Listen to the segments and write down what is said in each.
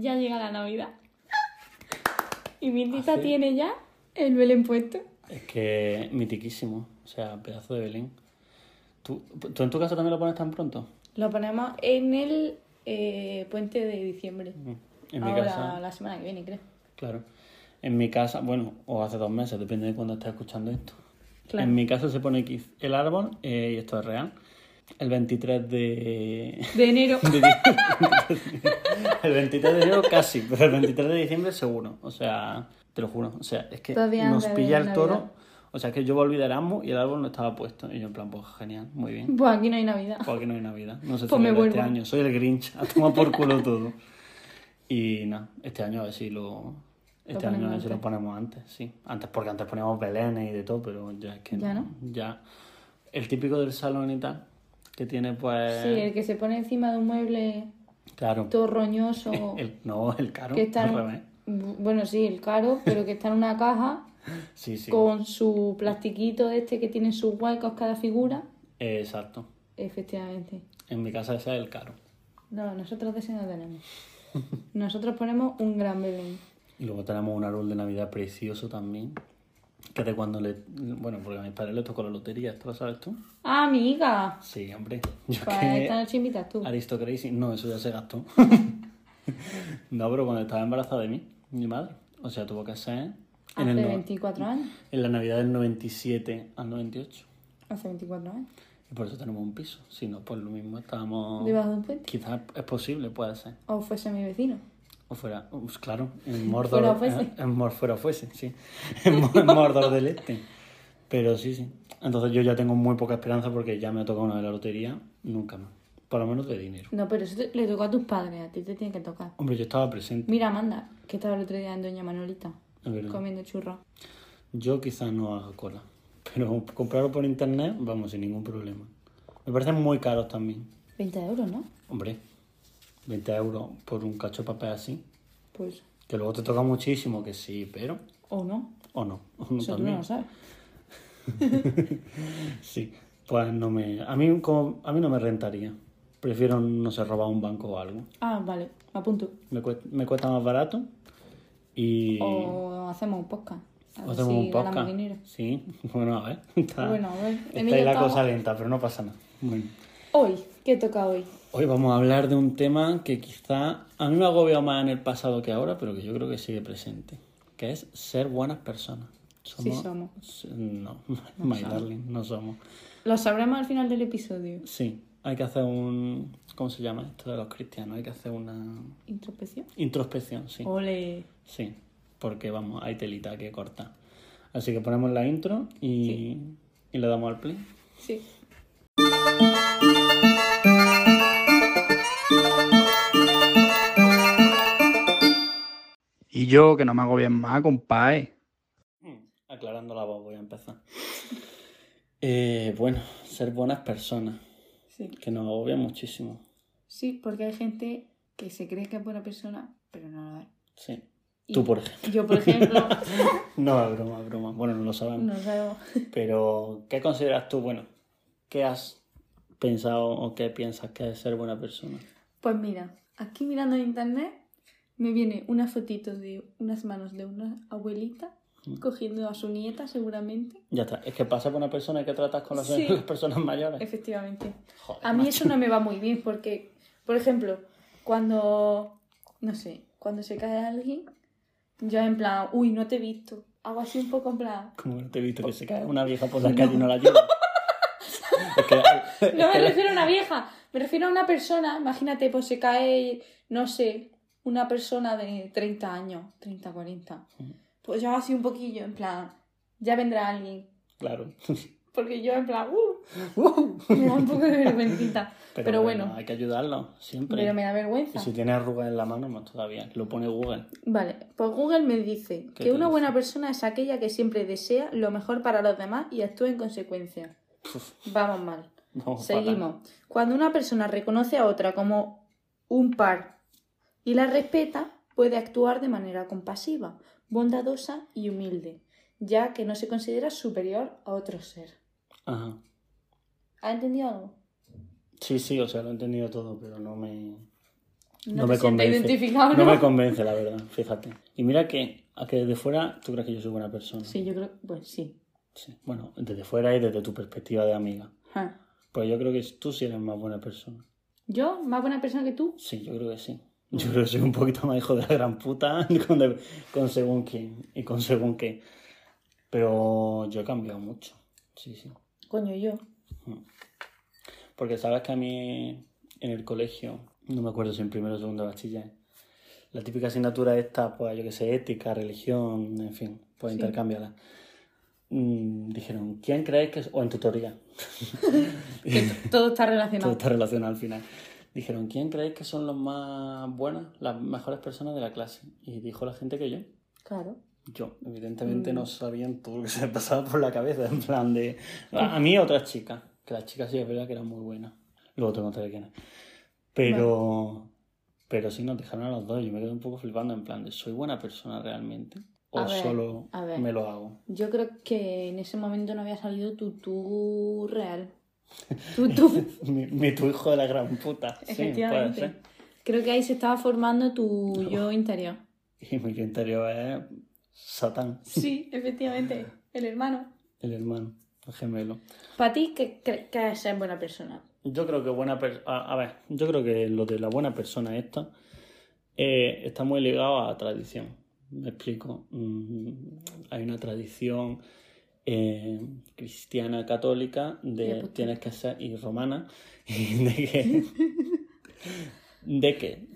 ya llega la Navidad. Y mi tita ¿Ah, tiene ya el Belén puesto. Es que mitiquísimo. O sea, pedazo de Belén. ¿Tú, ¿Tú en tu casa también lo pones tan pronto? Lo ponemos en el eh, puente de diciembre. Mm. En mi Ahora, casa, la semana que viene, creo. claro. En mi casa, bueno, o hace dos meses, depende de cuando estés escuchando esto. Claro. En mi casa se pone el árbol, eh, y esto es real, el 23 de... De enero. el 23 de enero casi, pero el 23 de diciembre seguro. O sea, te lo juro. O sea, es que Todavía nos pilla el toro. O sea, es que yo volví de Erasmus y el árbol no estaba puesto. Y yo en plan, pues genial, muy bien. Pues aquí no hay Navidad. Porque no hay Navidad. No se Pues me este año. Soy el Grinch. A tomar por culo todo. Y nada, este año a ver si lo... Este Lo año a ponemos ver si lo antes. ponemos antes, sí. Antes porque antes poníamos belenes y de todo, pero ya es que Ya no. Ya. El típico del salón y tal, que tiene pues... Sí, el que se pone encima de un mueble Claro. todo roñoso. El, no, el caro. que está en-. Bueno, sí, el caro, pero que está en una caja Sí, sí. con su plastiquito de este que tiene sus huecos cada figura. Exacto. Efectivamente. En mi casa ese es el caro. No, nosotros de ese no tenemos. Nosotros ponemos un gran Belén. Y luego tenemos un árbol de Navidad precioso también. Que de cuando le... Bueno, porque a mis padres les tocó la lotería, ¿esto lo sabes tú? ¡Ah, amiga! Sí, hombre. Yo Pues que... esta noche invitas tú. Aristocracy, no, eso ya se gastó. no, pero cuando estaba embarazada de mí, mi madre. O sea, tuvo que ser en, Hace el no- 24 años. en la Navidad del 97 al 98. Hace 24 años. Y por eso tenemos un piso. Si no, pues lo mismo, estábamos... Debajo de un puente. Quizás es posible, puede ser. O fuese mi vecino. O fuera, pues claro, en Mordor. Fuera fuese. En, en Mor- fuera fuese, sí. En, en Mordor del Este. Pero sí, sí. Entonces yo ya tengo muy poca esperanza porque ya me ha tocado una de la lotería, nunca más. Por lo menos de dinero. No, pero eso te- le tocó a tus padres, a ti te tiene que tocar. Hombre, yo estaba presente, Mira, Amanda, que estaba el otro día en Doña Manolita, comiendo churros. Yo quizás no haga cola. Pero comprarlo por internet, vamos, sin ningún problema. Me parecen muy caros también. 20 euros, ¿no? Hombre, 20 euros por un cacho de papel así. Pues, Que luego te toca muchísimo, que sí, pero... o no. O no. O no Eso tú también. no lo sabes. Sí, pues no me... A mí, como, a mí no me rentaría. Prefiero, no sé, robar un banco o algo. Ah, vale, apunto. Me cuesta, me cuesta más barato y... O hacemos un podcast. A o hacemos si un podcast. Sí, bueno, a ver. Está, Bueno, a ver, está ahí la cosa lenta, pero no pasa nada. Bueno. Hoy, ¿qué toca hoy? Hoy vamos a hablar de un tema que quizá a mí me ha agobiado más en el pasado que ahora, pero que yo creo que sigue presente, que es ser buenas personas. Sí somos. No, my darling, no somos. Lo sabremos al final del episodio. Sí, hay que hacer un... ¿Cómo se llama esto de los cristianos? Hay que hacer una Introspección. introspección, sí. Ole. Sí, porque vamos, hay telita que cortar. Así que ponemos la intro y, y le damos al play. Sí. Y yo, que no me hago bien más, compadre. Mm, Aclarando la voz, voy a empezar. Eh, bueno, ser buenas personas, Sí. que nos agobia muchísimo. Sí, porque hay gente que se cree que es buena persona, pero no lo es. Sí. Y Tú, por ejemplo. Yo, por ejemplo, No, es broma, es broma. Bueno, no lo sabemos. no sabemos. Pero, ¿qué consideras tú? Bueno, ¿qué has pensado o qué piensas que es ser buena persona? Pues mira, aquí mirando en internet me viene una fotito de unas manos de una abuelita cogiendo a su nieta seguramente. Ya está. Es que pasa por una persona que tratas con las, Sí. las personas mayores. Efectivamente. Joder, A mí macho. eso no me va muy bien porque, por ejemplo, cuando, no sé, cuando se cae alguien, yo en plan, uy, no te he visto. Hago así un poco en plan, Como no te he visto que se cae una vieja por la calle y no la ayuda. Es que, es No me refiero a una vieja, me refiero a una persona, imagínate, pues se cae, no sé, una persona de 30 años, 30, 40. Pues yo así un poquillo, en plan, ya vendrá alguien. Claro. Porque yo en plan, uh, me da un poco de vergüencita. Pero, bueno, Hay que ayudarlo, siempre. pero me da Y vergüenza. si tiene arrugas en la mano, más todavía. Lo pone Google. Vale, pues Google me dice ¿Qué que una dice? buena persona es aquella que siempre desea lo mejor para los demás y actúa en consecuencia. Vamos mal. no, Seguimos. Cuando una persona reconoce a otra como un par y la respeta, puede actuar de manera compasiva, bondadosa y humilde, ya que no se considera superior a otro ser. Ajá. ¿Ha entendido algo? Sí, sí, o sea, lo he entendido todo, pero no me. No, me convence. identificado, No ¿no? me convence, la verdad, fíjate. Y mira que, a que desde fuera tú crees que yo soy buena persona. Sí, yo creo, pues sí. Sí. Bueno, desde fuera y desde tu perspectiva de amiga. Ajá. Pues yo creo que tú sí eres más buena persona. ¿Yo? ¿Más buena persona que tú? Sí, yo creo que sí. Yo creo que soy un poquito más hijo de la gran puta con, de- con según quién y con según qué. Pero yo he cambiado mucho. Sí, sí. Coño, yo. Porque sabes que a mí en el colegio, no me acuerdo si en primero o segundo de bachiller, la típica asignatura esta, pues yo que sé, ética, religión, en fin, pues Sí. intercambiarla. Mm, dijeron, ¿quién crees que es? O en tutoría, Que todo está todo relacionado. está relacionado al final. Dijeron, ¿quién crees que son los más buenas, las mejores personas de la clase? Y dijo la gente que yo. Claro. Yo, evidentemente, no sabían todo lo que se me pasaba por la cabeza, en plan de... A mí otras chicas, que las chicas sí es verdad que eran muy buenas. Luego te contaré quiénes. Pero... Pero sí nos dejaron a los dos. Yo me quedé un poco flipando en plan de, ¿soy buena persona realmente? ¿O ver, solo me lo hago? Yo creo que en ese momento no había salido tu tú real. Tu tú. mi, mi tu hijo de la gran puta. Sí, puede ser. Creo que ahí se estaba formando tu yo interior. Y mi yo interior es Satán, Sí, efectivamente. El hermano. el hermano, el gemelo. Para ti, ¿qué crees que es ser buena persona? Yo creo que buena persona. A, ver, yo creo que lo de la buena persona esta eh, está muy ligado a tradición. Me explico. Mm, hay una tradición eh, cristiana católica de tienes que ser y romana y de que de que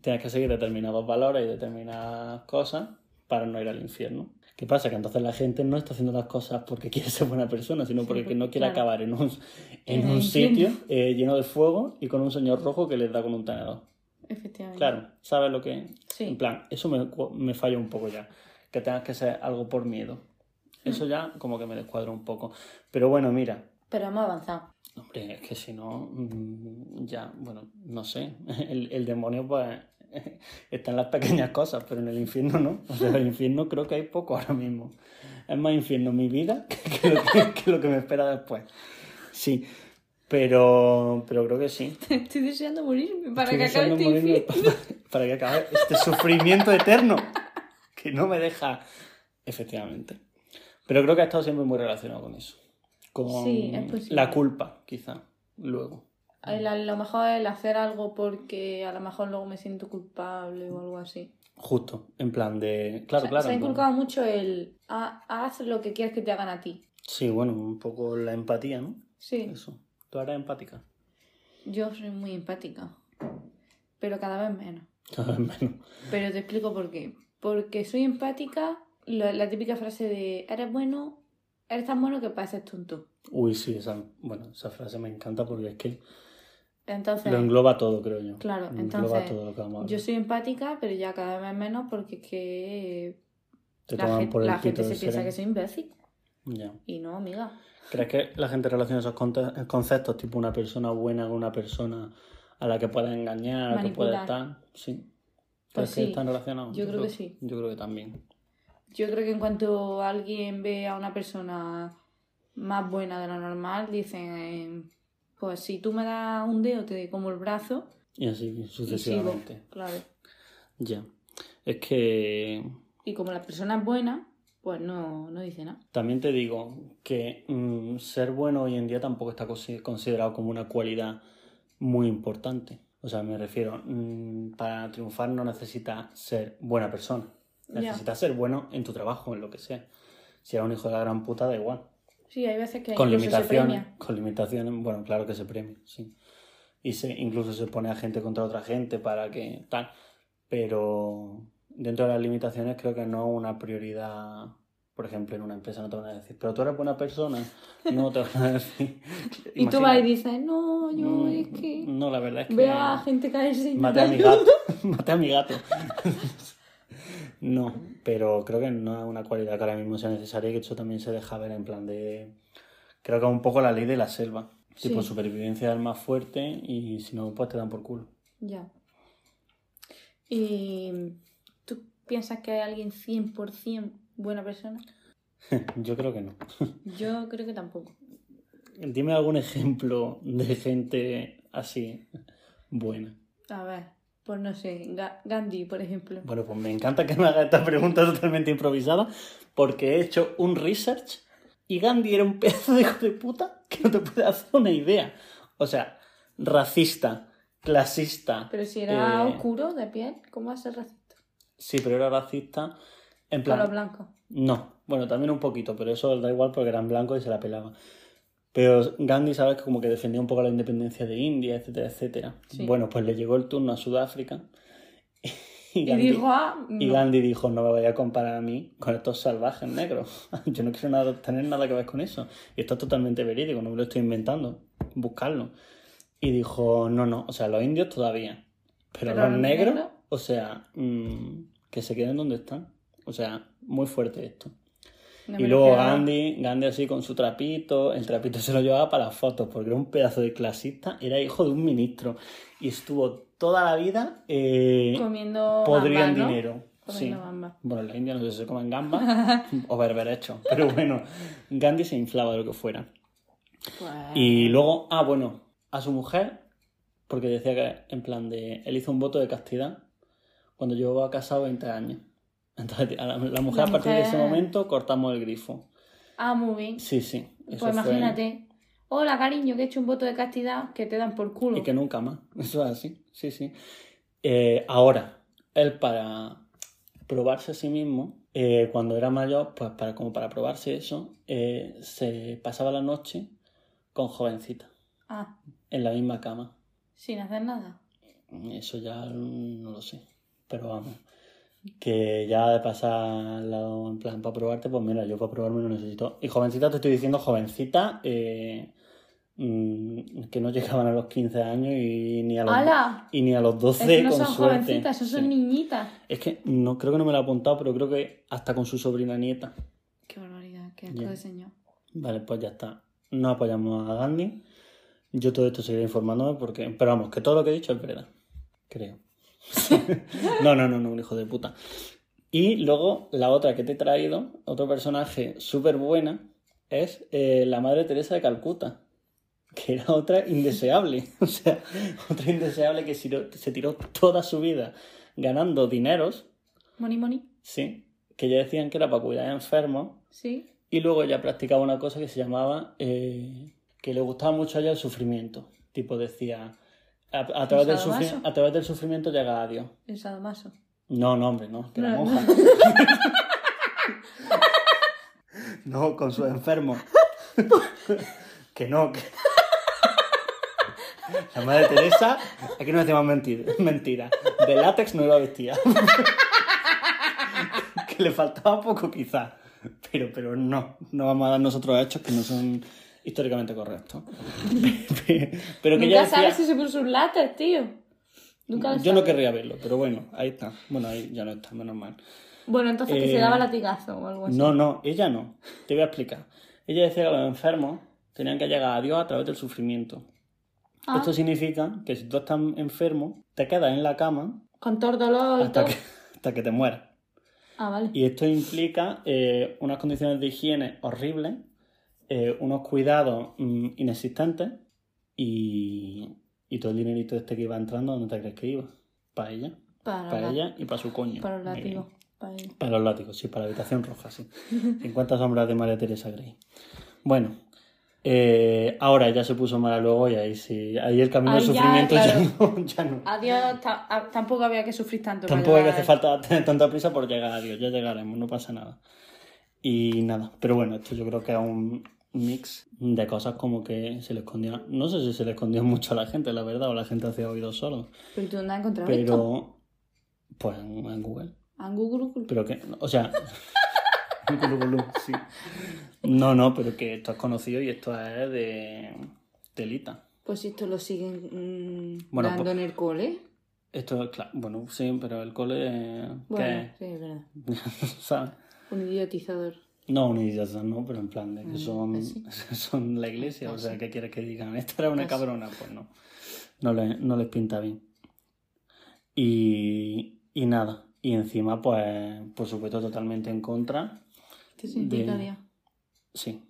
tienes que seguir determinados valores y determinadas cosas para no ir al infierno. ¿Qué pasa? Que entonces la gente no está haciendo las cosas porque quiere ser buena persona, sino Sí, porque pues, no quiere claro. acabar en un, en sitio eh, lleno de fuego y con un señor rojo que les da con un tenedor. Efectivamente. Claro, ¿sabes lo que? Sí. En plan, eso me, me falla un poco ya. Que tengas que ser algo por miedo. Eso Mm. ya como que me descuadra un poco. Pero bueno, mira, Pero hemos avanzado. Hombre, es que si no, mm, ya, bueno, no sé. El, el demonio, pues, está en las pequeñas cosas, pero en el infierno no. O sea, en el infierno creo que hay poco ahora mismo. Es más infierno mi vida que lo que, que lo que me espera después. Sí, pero, pero creo que sí. Estoy deseando morirme para Estoy que acabe este morirme para, para que acabe este sufrimiento eterno que no me deja. Efectivamente. Pero creo que ha estado siempre muy relacionado con eso. Con Sí, es la culpa, quizá, luego. El- a lo mejor el hacer algo porque a lo mejor luego me siento culpable o algo así. Justo, en plan de. Claro, Se- claro. Se ha en plan- inculcado mucho el "Ha- haz lo que quieres que te hagan a ti. Sí, bueno, un poco la empatía, ¿no? Sí, Eso. ¿Tú eres empática? yo soy muy empática, pero cada vez menos. Cada vez menos. Pero te explico por qué. Porque soy empática, la, la típica frase de eres bueno, eres tan bueno que pareces tonto. Uy, sí, esa, bueno, esa frase me encanta porque es que Entonces, lo engloba todo, creo yo. Claro, Lo entonces, todo lo yo soy empática, pero ya cada vez menos porque es que Te la, toman gen- por el la gente se piensa que soy imbécil. Ya. Y no, amiga. ¿Crees que la gente relaciona esos conceptos, tipo una persona buena con una persona a la que pueda engañar, que pueda Manipular. estar? Sí. Pues ¿Crees que sí. están relacionados? Yo creo que sí. Yo creo que también. Yo creo que en cuanto alguien ve a una persona más buena de lo normal, dicen, pues si tú me das un dedo, te como el brazo Y así y sigo. sucesivamente. Claro. Ya. Es que Y como la persona es buena, pues no, no dice nada. También te digo que mm, ser bueno hoy en día tampoco está consi- considerado como una cualidad muy importante. O sea, me refiero, mm, para triunfar no necesitas ser buena persona. Necesitas ser bueno en tu trabajo, en lo que sea. Si eres un hijo de la gran puta, da igual. Sí, hay veces que Con se limitaciones. Con limitaciones, bueno, claro que se premia, sí. Y se, incluso se pone a gente contra otra gente para que tal. Pero dentro de las limitaciones creo que no es una prioridad. Por ejemplo, en una empresa no te van a decir, pero tú eres buena persona. No te van a decir. Y tú vas y dices, no, yo es que No, la verdad es que. veo a gente caerse y Maté a mi ayudo". gato. Maté a mi gato. No, pero creo que no es una cualidad que ahora mismo sea necesaria y que eso también se deja ver en plan de... Creo que es un poco la ley de la selva. Tipo Sí. supervivencia del más fuerte y si no, pues te dan por culo. Ya. ¿Y piensas que hay alguien 100% buena persona? Yo creo que no. Yo creo que tampoco. Dime algún ejemplo de gente así buena. A ver, Pues no sé, Ga- Gandhi, por ejemplo. Bueno, pues me encanta que me haga esta pregunta totalmente improvisada porque he hecho un research y Gandhi era un pedazo de hijo de puta que no te puede hacer una idea. O sea, racista, clasista. Pero si era eh, oscuro de piel, ¿cómo va a ser racista? Sí, pero era racista en Con los plan... blancos. No, bueno, también un poquito, pero eso da igual porque eran blancos y se la pelaba. Pero Gandhi, sabes, que como que defendía un poco la independencia de India, etcétera, etcétera. Sí. Bueno, pues le llegó el turno a Sudáfrica y, Y Gandhi, dijo, ah, y no. Gandhi dijo, no me vaya a comparar a mí con estos salvajes negros. Yo no quiero nada, tener nada que ver con eso. Y esto es totalmente verídico, no me lo estoy inventando. Buscarlo. Y dijo, no, no, o sea, los indios todavía. Pero, Pero los los negros, negros- o sea, mm, que se queden donde están. O sea, muy fuerte esto. No y luego. Gandhi, Gandhi así con su trapito, el trapito se lo llevaba para las fotos porque era un pedazo de clasista, era hijo de un ministro y estuvo toda la vida eh, Comiendo gambas, ¿no? dinero. Sí. Comiendo gambas. Bueno, en la India no sé si se comen gambas o berberechos, pero bueno, Gandhi se inflaba de lo que fuera. Pues... Y luego, ah, bueno, a su mujer, porque decía que en plan de, él hizo un voto de castidad cuando llevaba casado 20 años. Entonces, a la, la mujer La a partir de ese mujer- momento cortamos el grifo. Ah, muy bien. Sí, sí. eso Pues fue- imagínate. Hola, cariño, que he hecho un voto de castidad que te dan por culo. Y que nunca más. Eso es así. Sí, sí. Eh, ahora, él para probarse a sí mismo, eh, cuando era mayor, pues para, como para probarse eso, eh, se pasaba la noche con jovencita, Ah, en la misma cama. sin hacer nada. Eso ya no lo sé. Pero vamos. Que ya de pasarlo en plan para probarte, pues mira, yo para probarme no necesito. Y jovencita te estoy diciendo jovencita, eh, mm, que no llegaban a los 15 años y ni a los, ¡Hala! y ni a los 12 Es que no con son suerte. jovencitas, esos son Sí. niñitas. Es que no creo que no me lo he apuntado, pero creo que hasta con su sobrina nieta. Qué barbaridad, qué asco de señor. Vale, pues ya está. No apoyamos a Gandhi. Yo todo esto seguiré informándome porque. Pero vamos, que todo lo que he dicho es verdad. Creo. no, no, no, no, un hijo de puta. Y luego la otra que te he traído, otro personaje súper buena, es eh, la Madre Teresa de Calcuta. Que era otra indeseable. O sea, otra indeseable que se tiró- toda su vida ganando dineros, Moni, moni. sí, que ya decían que era para cuidar a enfermos. Sí. Y luego ella practicaba una cosa que se llamaba, eh, que le gustaba mucho a ella el sufrimiento. Tipo decía, a, a través del sadomaso? sufri- a través del sufrimiento llega a Dios. El sadomaso. No, no, hombre, no, que No, monja. no, con sus enfermos. que no, que... La madre Teresa, aquí no decimos mentira, mentira. De látex no iba vestida. que le faltaba poco quizás. Pero, pero no, no vamos a dar nosotros hechos que no son históricamente correctos. pero que Nunca decía... sabes si se puso un látex, tío. Nunca Yo no querría verlo, pero bueno, ahí está. Bueno, ahí ya no está, menos mal. Bueno, entonces que Eh, se daba latigazo o algo así. No, no, ella no. Te voy a explicar. Ella decía que los enfermos tenían que llegar a Dios a través del sufrimiento. Ah, Esto significa que si tú estás enfermo, te quedas en la cama Con todo el dolor hasta todo. que, hasta que te mueras. Ah, vale. Y esto implica eh, unas condiciones de higiene horribles, eh, unos cuidados mm, inexistentes y, y todo el dinerito este que iba entrando, ¿dónde te crees que iba? Para ella, Para, para la- ella y para su coño. para los látigos. Para ella. Para los látigos, sí, para la habitación roja, sí. 50 sombras de María Teresa Grey. Bueno, eh, ahora ya se puso mala luego y ahí sí, ahí el camino del sufrimiento ya, no, ya no. Adiós, tampoco había que sufrir tanto. Tampoco hay que hacer falta tener tanta prisa por llegar a Dios, ya llegaremos, no pasa nada. Y nada, pero bueno, esto yo creo que es un mix de cosas como que se le escondía, no sé si se le escondía mucho a la gente, la verdad, o la gente hacía oídos solos, ¿Pero tú dónde has encontrado esto? pero pues en, en Google. En Google. Pero que, o sea, sí. No, no, pero que esto es conocido y esto es de telita. Pues si esto lo siguen mm, Bueno, dando pues- en el cole. Esto es claro, bueno, sí, pero el cole, Bueno, sí, es verdad. ¿Sabes? Un idiotizador. No, ni idiota, no, pero en plan de que Mm, son, pues sí. son la iglesia, o Pues sea, sí. ¿qué quieres que digan? Esta era una Pues sí. cabrona, pues no. No, le- no les pinta bien. Y, y nada, y encima, pues, por supuesto, totalmente en contra. ¿Qué significa De-? Sí,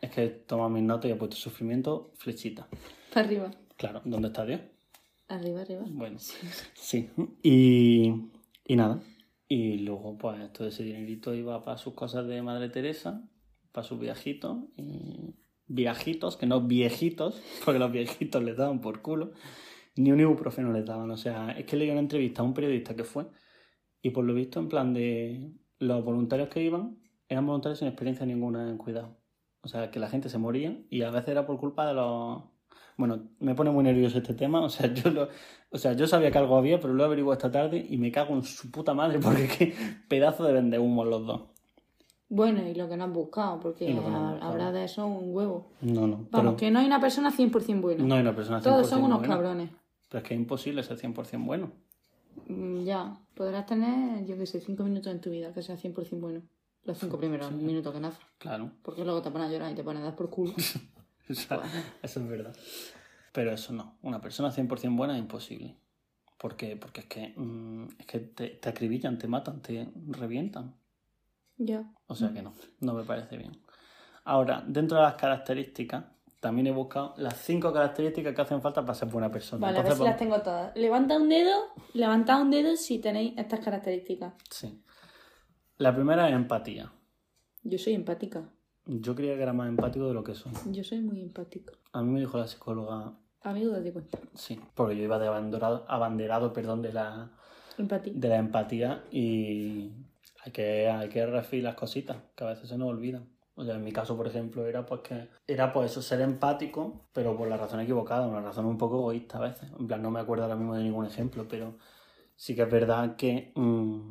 es que toma mis notas y he puesto sufrimiento, flechita. Para arriba. Claro, ¿dónde está Dios? Arriba, arriba. Bueno, sí. Y, y nada. Y luego, pues, todo ese dinerito iba para sus cosas de Madre Teresa, para sus viajitos. Y viajitos, que no viejitos, porque los viejitos les daban por culo. Ni un ibuprofeno les daban. O sea, es que leí una entrevista a un periodista que fue. Y por lo visto, en plan de los voluntarios que iban, eran voluntarios sin experiencia ninguna en cuidado. O sea, que la gente se moría y a veces era por culpa de los... Bueno, me pone muy nervioso este tema. O sea, yo lo... o sea, yo sabía que algo había, pero lo averiguo esta tarde y me cago en su puta madre porque qué pedazo de vende humo los dos. Bueno, y lo que no has buscado, porque no buscado. habrá de eso un huevo. No, no. Vamos, pero que no hay una persona 100% buena. no hay una persona 100% Todos son unos buena. cabrones. Pero es que es imposible ser 100% bueno. Mm, Ya, podrás tener, yo qué sé, 5 minutos en tu vida que sea 100% bueno. Los 5 primeros minutos que naces. Claro. Porque luego te pones a llorar y te pones a dar por culo. Eso es verdad. Pero eso no. Una persona 100% buena es imposible. ¿Por qué? Porque es que, mm, es que te, te acribillan, te matan, te revientan. ya. O sea que no, no me parece bien. Ahora, dentro de las características, también he buscado las cinco características que hacen falta para ser buena persona. Vale, a ver si las tengo todas. Levanta un dedo, levantad un dedo si tenéis estas características. Sí. La primera es empatía. Yo soy empática. Yo creía que era más empático de lo que soy. Yo soy muy empática. A mí me dijo la psicóloga, Amigo, date cuenta. sí, porque yo iba de abanderado, abanderado perdón, de la, Empatía. de la empatía y hay que, hay que refilar las cositas, que a veces se nos olvidan. O sea, en mi caso, por ejemplo, era pues que era pues eso, ser empático, pero por la razón equivocada, una razón un poco egoísta a veces. En plan, no me acuerdo ahora mismo de ningún ejemplo, pero sí que es verdad que mm,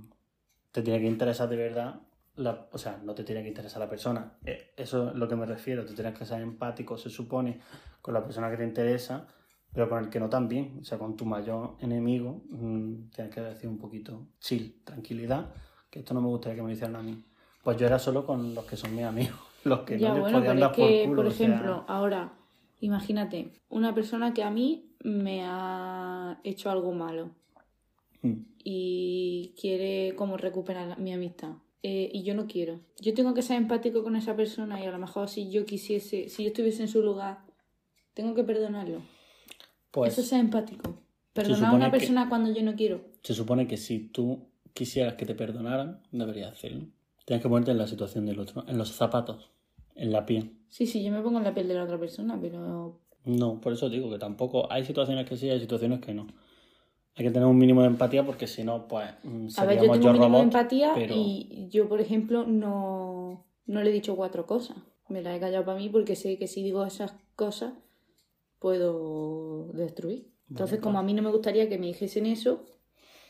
te tiene que interesar de verdad, la, o sea, no te tiene que interesar la persona. Eh, Eso es lo que me refiero, tú tienes que ser empático, se supone, con la persona que te interesa, pero con el que no también. O sea, con tu mayor enemigo, mm, tienes que decir un poquito chill, tranquilidad, que esto no me gustaría que me lo hicieran a mí. Pues yo era solo con los que son mis amigos, los que ya, no les bueno, podían pero dar es que, por culo. por o sea, ejemplo, ahora, imagínate, una persona que a mí me ha hecho algo malo mm, y quiere como recuperar mi amistad. Eh, y yo no quiero. Yo tengo que ser empático con esa persona y a lo mejor si yo quisiese, si yo estuviese en su lugar, tengo que perdonarlo. Pues Eso es ser empático. Perdonar a una que- persona cuando yo no quiero. se supone que si tú quisieras que te perdonaran, deberías hacerlo. Tienes que ponerte en la situación del otro, en los zapatos, en la piel. Sí, sí, yo me pongo en la piel de la otra persona, pero No, por eso digo que tampoco hay situaciones que sí, hay situaciones que no. Hay que tener un mínimo de empatía porque si no, pues mm, A ver, yo seríamos tengo yo un mínimo de empatía pero y yo, por ejemplo, no, no le he dicho cuatro cosas. Me las he callado para mí porque sé que si digo esas cosas puedo destruir. Entonces, como a mí no me gustaría que me dijesen eso,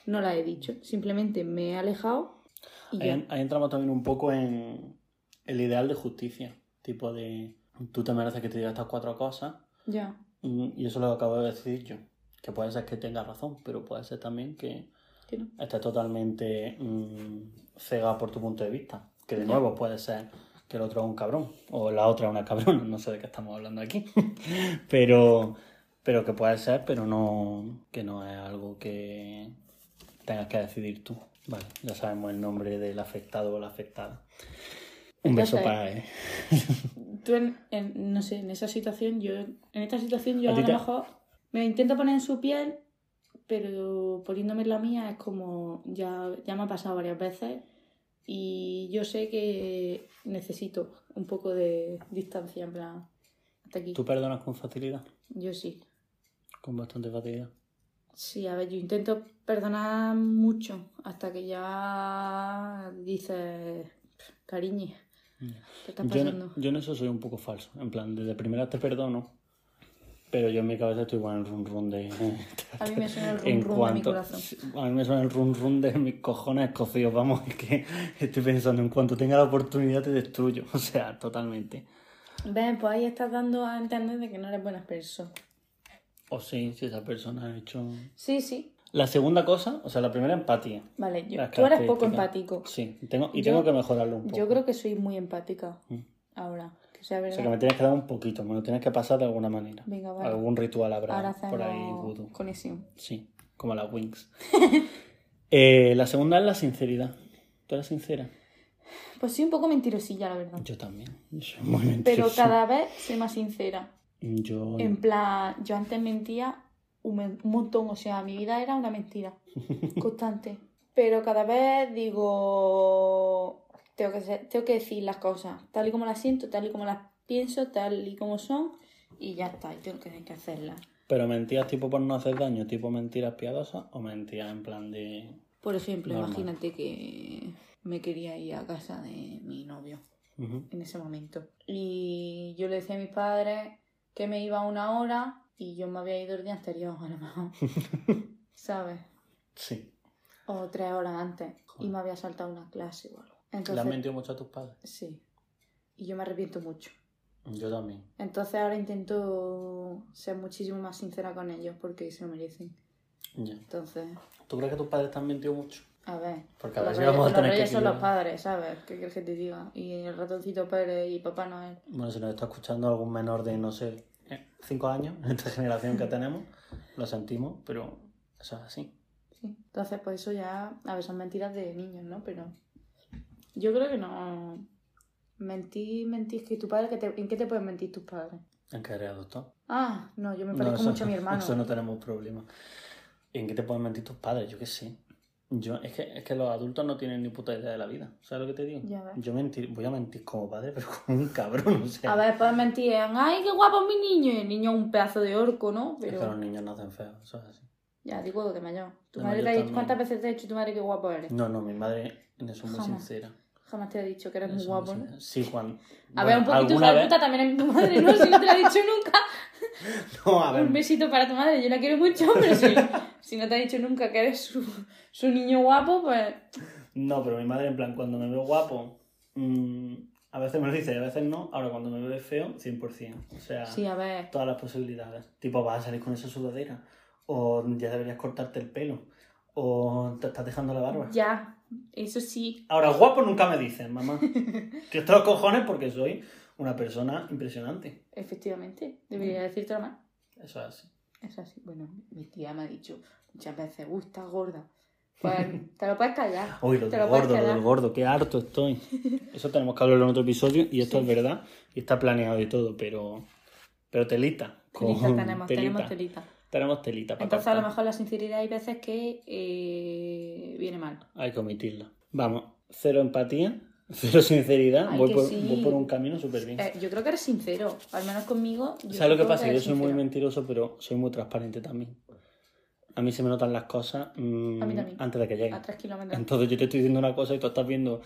no las he dicho. Simplemente me he alejado y ya. ahí, ahí entramos también un poco en el ideal de justicia. Tipo de, tú te mereces que te diga estas cuatro cosas Ya. y eso lo acabo de decir yo. Que puede ser que tengas razón, pero puede ser también que Que no. estés totalmente mm, cegada por tu punto de vista. Que de nuevo puede ser que el otro es un cabrón o la otra es una cabrona, no sé de qué estamos hablando aquí. pero, pero que puede ser, pero no que no es algo que tengas que decidir tú. Vale, ya sabemos el nombre del afectado o la afectada. Un beso para él. Tú, en, en- no sé, en esa situación, yo, en esta situación, yo ¿A a, ti lo te- mejor me intento poner en su piel, pero poniéndome en la mía es como, ya, ya me ha pasado varias veces y yo sé que necesito un poco de distancia, en plan, hasta aquí. ¿Tú perdonas con facilidad? Yo sí. Con bastante facilidad. Sí, a ver, yo intento perdonar mucho hasta que ya dices, cariño, ¿qué está Yo, pasando? en- yo en eso soy un poco falso. En plan, desde primera te perdono, pero yo en mi cabeza estoy igual en el run run de. A mí me suena el en rum rum de mi corazón. A mí me suena el run run de mis cojones escocidos. Vamos, es que estoy pensando en cuanto tenga la oportunidad te destruyo. O sea, totalmente. Ven, pues ahí estás dando a entender de que no eres buena persona. O sí, si esa persona ha hecho. Sí, sí. La segunda cosa, o sea, la primera empatía. Vale, yo- tú eres poco empático. Sí, tengo, y Yo- tengo que mejorarlo un poco. Yo creo que soy muy empática Mm. ahora. Que sea O sea, que me tienes que dar un poquito, me lo tienes que pasar de alguna manera. Venga, vale. Algún ritual habrá Ahora hacemos por ahí, vudú. conexión. Sí, como las Wings. Eh, la segunda es la sinceridad. ¿Tú eres sincera? Pues soy un poco mentirosilla, la verdad. Yo también. Soy muy Pero mentiroso. cada vez soy más sincera. Yo... En plan, yo antes mentía un, men- un montón. O sea, mi vida era una mentira constante. Pero cada vez digo, tengo que, ser- tengo que decir las cosas tal y como las siento, tal y como las pienso, tal y como son, y ya está, y tengo que, que hacerlas. Pero mentiras tipo por no hacer daño, tipo mentiras piadosas o mentiras en plan de... Por ejemplo, Normal. imagínate que me quería ir a casa de mi novio en ese momento. Y yo le decía a mis padres que me iba una hora y yo me había ido el día anterior, a lo mejor. ¿Sabes? Sí. O tres horas antes. Y me había saltado una clase o algo. ¿Le Entonces, has mentido mucho a tus padres? sí. Y yo me arrepiento mucho. Yo también. Entonces ahora intento ser muchísimo más sincera con ellos porque se lo merecen. Ya. Entonces, ¿Tú crees que tus padres te han mentido mucho? a ver. Porque a ver los si vamos a los tener que reyes son los padres, ¿sabes? ¿Qué quieres que te diga? Y el ratoncito Pérez y Papá Noel. Bueno, si nos está escuchando algún menor de, no sé, eh, cinco años, en esta generación que tenemos, lo sentimos, pero eso es así. Sí. Entonces, pues eso ya, a ver, son mentiras de niños, ¿no? Pero yo creo que no. Mentir, mentir, que tu padre, que te- ¿en qué te pueden mentir tus padres? ¿En qué eres doctor? Ah, no, yo me No, parezco eso mucho a mi no- hermano. Eso no tenemos problema. ¿En qué te pueden mentir tus padres? Yo qué sé. Yo, es, que, es que los adultos no tienen ni puta idea de la vida. ¿Sabes lo que te digo? Yo mentir, voy a mentir como padre, pero como un cabrón. O sea, A ver, pueden mentir en, ay, qué guapo es mi niño. Y el niño es un pedazo de orco, ¿no? es que los Pero niños nacen feos. Eso es así. ya, digo de mayor. ¿Tu De madre mayor te ha dicho. ¿Cuántas veces te ha dicho tu madre qué guapo eres? No, no, mi madre en eso es muy sincera. Jamás te ha dicho que eres muy guapo. Sí, cuando... A bueno, ver, un poquito de vez- puta también es tu madre, ¿no? Si no te lo ha dicho nunca. No, a ver, Un besito para tu madre, yo la quiero mucho, pero si, si no te ha dicho nunca que eres su, su niño guapo, pues No, pero mi madre, en plan, cuando me veo guapo, mm, a veces me lo dice y a veces no. Ahora, cuando me ve feo, 100%. O sea, sí, a ver. todas las posibilidades. Tipo, vas a salir con esa sudadera. O ya deberías cortarte el pelo. O te estás dejando la barba. Ya, eso sí. Ahora, guapo nunca me dicen, mamá. que esto los cojones porque soy una persona impresionante. Efectivamente, debería decírtelo más. Eso es así. Es así. Bueno, mi tía me ha dicho muchas veces, estás gorda. Pues te lo puedes callar. Uy, lo te del lo gordo, lo del gordo, qué harto estoy. Eso tenemos que hablarlo en otro episodio y esto Sí. es verdad y está planeado y todo, pero pero telita. Telita con tenemos, telita. tenemos telita. Tenemos telita para Entonces a lo mejor la sinceridad hay veces que eh, viene mal. Hay que omitirla. Vamos, cero empatía, cero sinceridad. Ay, voy, por, sí. voy por un camino súper bien. Eh, yo creo que eres sincero, al menos conmigo. yo ¿Sabes lo que pasa? Yo soy muy mentiroso, pero soy muy transparente también. A mí se me notan las cosas mm, A mí también. antes de que lleguen. A tres kilómetros. Entonces yo te estoy diciendo una cosa y tú estás viendo,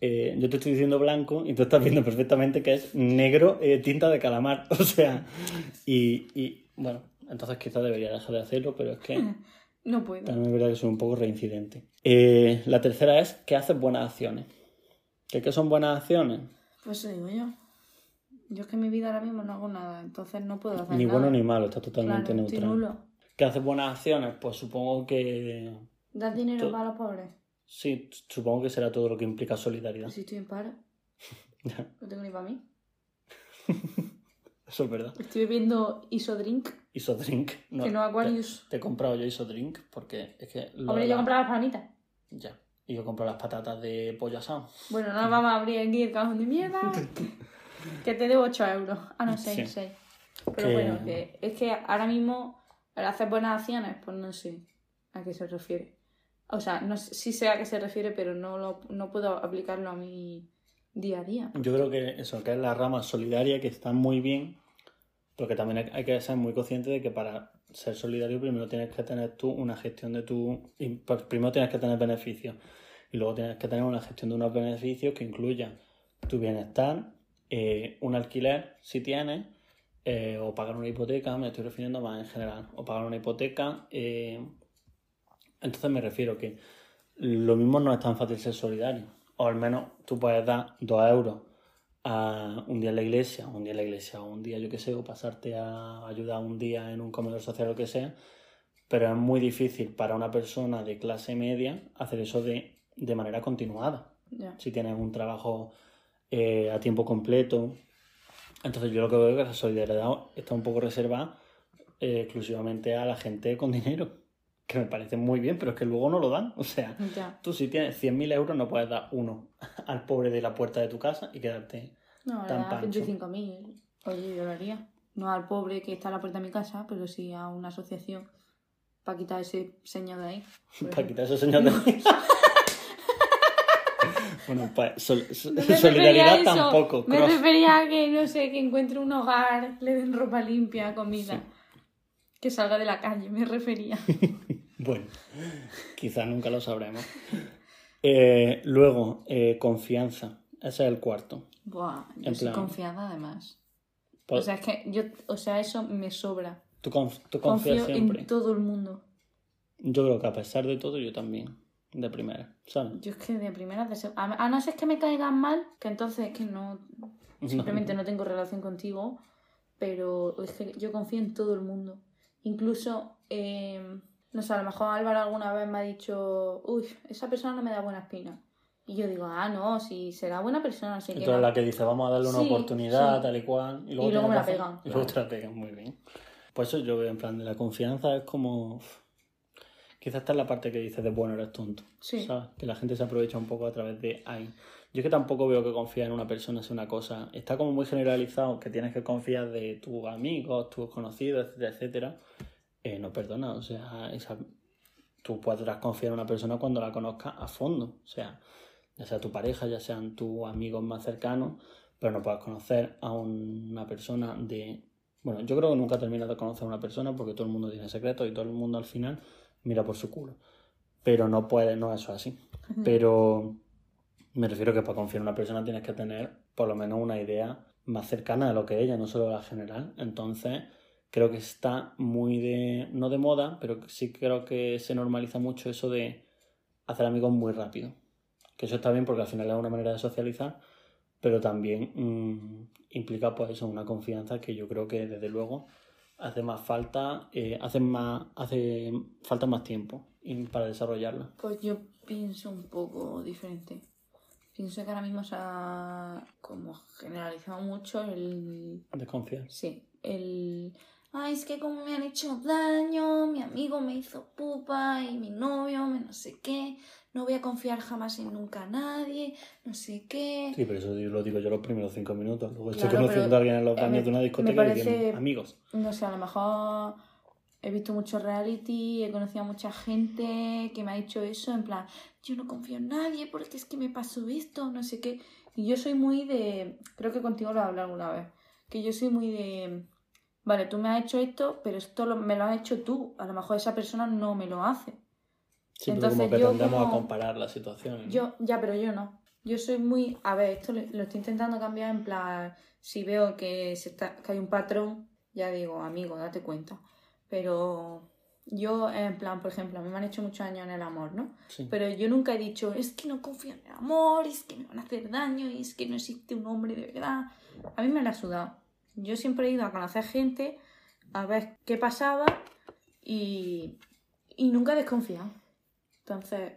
eh, yo te estoy diciendo blanco y tú estás viendo perfectamente que es negro eh, tinta de calamar. O sea, y, y, bueno, entonces quizás debería dejar de hacerlo, pero es que No puedo. también es verdad que soy un poco reincidente. Eh, la tercera es que haces buenas acciones. ¿Qué, qué son buenas acciones? Pues eso digo yo. Yo es que en mi vida ahora mismo no hago nada, entonces no puedo hacer Ni nada. bueno ni malo, está totalmente Claro, neutral. nulo. ¿Qué haces buenas acciones? Pues supongo que... ¿Das dinero para los pobres? Sí, supongo que será todo lo que implica solidaridad. Pues si estoy en paro, no tengo ni para mí. Eso es verdad. Estoy bebiendo isodrink, Isodrink. No, que no Aquarius. Te he comprado yo Isodrink porque es que... lo Hombre, de yo la- compraba las panitas. Ya. Y yo compro las patatas de pollo asado. Bueno, no vamos a abrir aquí el cajón de mierda. que te debo 8 euros. Ah, no, 6, Sí. 6. Pero Que- bueno, que es que ahora mismo el hacer buenas acciones, pues no sé a qué se refiere. O sea, no sé, sí sé a qué se refiere, pero no, lo, no puedo aplicarlo a mi día a día. Yo creo que eso, que es la rama solidaria, que está muy bien, porque también hay- que ser muy consciente de que para ser solidario primero tienes que tener tú una gestión de tu... primero tienes que tener beneficios y luego tienes que tener una gestión de unos beneficios que incluya tu bienestar, eh, un alquiler si tienes, eh, o pagar una hipoteca, me estoy refiriendo más en general, o pagar una hipoteca. eh, entonces me refiero que lo mismo no es tan fácil ser solidario. O al menos tú puedes dar dos euros a un día en la iglesia, un día en la iglesia, o un día yo qué sé, o pasarte a ayudar un día en un comedor social o lo que sea, pero es muy difícil para una persona de clase media hacer eso de, de manera continuada. Si tienes un trabajo eh, a tiempo completo. Entonces yo lo que veo es que la solidaridad está un poco reservada eh, exclusivamente a la gente con dinero, que me parece muy bien, pero es que luego no lo dan. O sea, Ya. Tú si tienes 100.000 euros no puedes dar uno al pobre de la puerta de tu casa y quedarte... No, Tan pancho. 25.000. Oye, yo lo haría. No al pobre que está a la puerta de mi casa, pero sí a una asociación para quitar ese señor de ahí. Para quitar esos señores de... bueno, pues sol- sol- No solidaridad eso, tampoco. Me cross. refería a que, no sé, que encuentre un hogar, le den ropa limpia, comida. Sí. Que salga de la calle, me refería. Bueno, quizá nunca lo sabremos. Eh, luego, eh, confianza. Ese es el cuarto. Buah, yo En soy plan- confiada además. Pues, O sea, es que yo, o sea, eso me sobra. tú, conf- tú confías Confío siempre. en todo el mundo. Yo creo que a pesar de todo, yo también. De primera, ¿sabes? Yo es que de primera, de a, a no ser que me caigan mal, que entonces es que no, simplemente no tengo relación contigo, pero es que yo confío en todo el mundo. Incluso, eh, no sé, a lo mejor Álvaro alguna vez me ha dicho, uy, esa persona no me da buena espina. Y yo digo, ah, no, si será buena persona, así Y que no. la que dice, vamos a darle una Sí, oportunidad, sí. tal y cual. Y luego, Y luego me la razón, pegan, Y luego te la pegan, muy bien. Pues eso yo veo en plan de la confianza es como... Quizás esta es la parte que dices de bueno, eres tonto. Sí. ¿sabes? Que la gente se aprovecha un poco a través de ahí. Yo es que tampoco veo que confiar en una persona sea una cosa. Está como muy generalizado que tienes que confiar de tus amigos, tus conocidos, etcétera, etcétera. Eh, no perdona, o sea, esa- tú podrás confiar en una persona cuando la conozcas a fondo. O sea, ya sea tu pareja, ya sean tus amigos más cercanos, pero no puedes conocer a una persona de... Bueno, yo creo que nunca terminas de conocer a una persona porque todo el mundo tiene secretos y todo el mundo al final mira por su culo. Pero no puede, no eso es así. Pero me refiero que para confiar en una persona tienes que tener por lo menos una idea más cercana de lo que ella, no solo la general. Entonces, creo que está muy de, no de moda, pero sí creo que se normaliza mucho eso de hacer amigos muy rápido. Que eso está bien porque al final es una manera de socializar, pero también mm, implica pues eso, una confianza que yo creo que desde luego hace más falta, eh, hace más, hace falta más tiempo para desarrollarla. Pues yo pienso un poco diferente. Pienso que ahora mismo se ha como generalizado mucho el... Desconfiar. Sí, el... Ay, es que como me han hecho daño, mi amigo me hizo pupa y mi novio me no sé qué, no voy a confiar jamás en nunca a nadie, no sé qué. Sí, pero eso lo digo yo los primeros cinco minutos. Luego estoy Claro, conociendo a alguien en los eh, baños me- de una discoteca y diciendo, amigos. No sé, a lo mejor he visto mucho reality, he conocido a mucha gente que me ha dicho eso, en plan, yo no confío en nadie porque es que me pasó esto, no sé qué. Y yo soy muy de, creo que contigo lo he hablado alguna vez, que yo soy muy de, vale, tú me has hecho esto, pero esto lo- me lo has hecho tú, a lo mejor esa persona no me lo hace. Sí, pero Entonces, como que yo tendemos a comparar las situaciones. ¿no? Yo, ya, pero yo no. Yo soy muy. A ver, esto lo, lo estoy intentando cambiar en plan. Si veo que, se está, que hay un patrón, ya digo, amigo, date cuenta. Pero yo, en plan, por ejemplo, a mí me han hecho muchos años en el amor, ¿no? Sí. Pero yo nunca he dicho, es que no confío en el amor, es que me van a hacer daño, es que no existe un hombre de verdad. A mí me la ha sudado. Yo siempre he ido a conocer gente, a ver qué pasaba, y, y nunca he desconfiado. Entonces,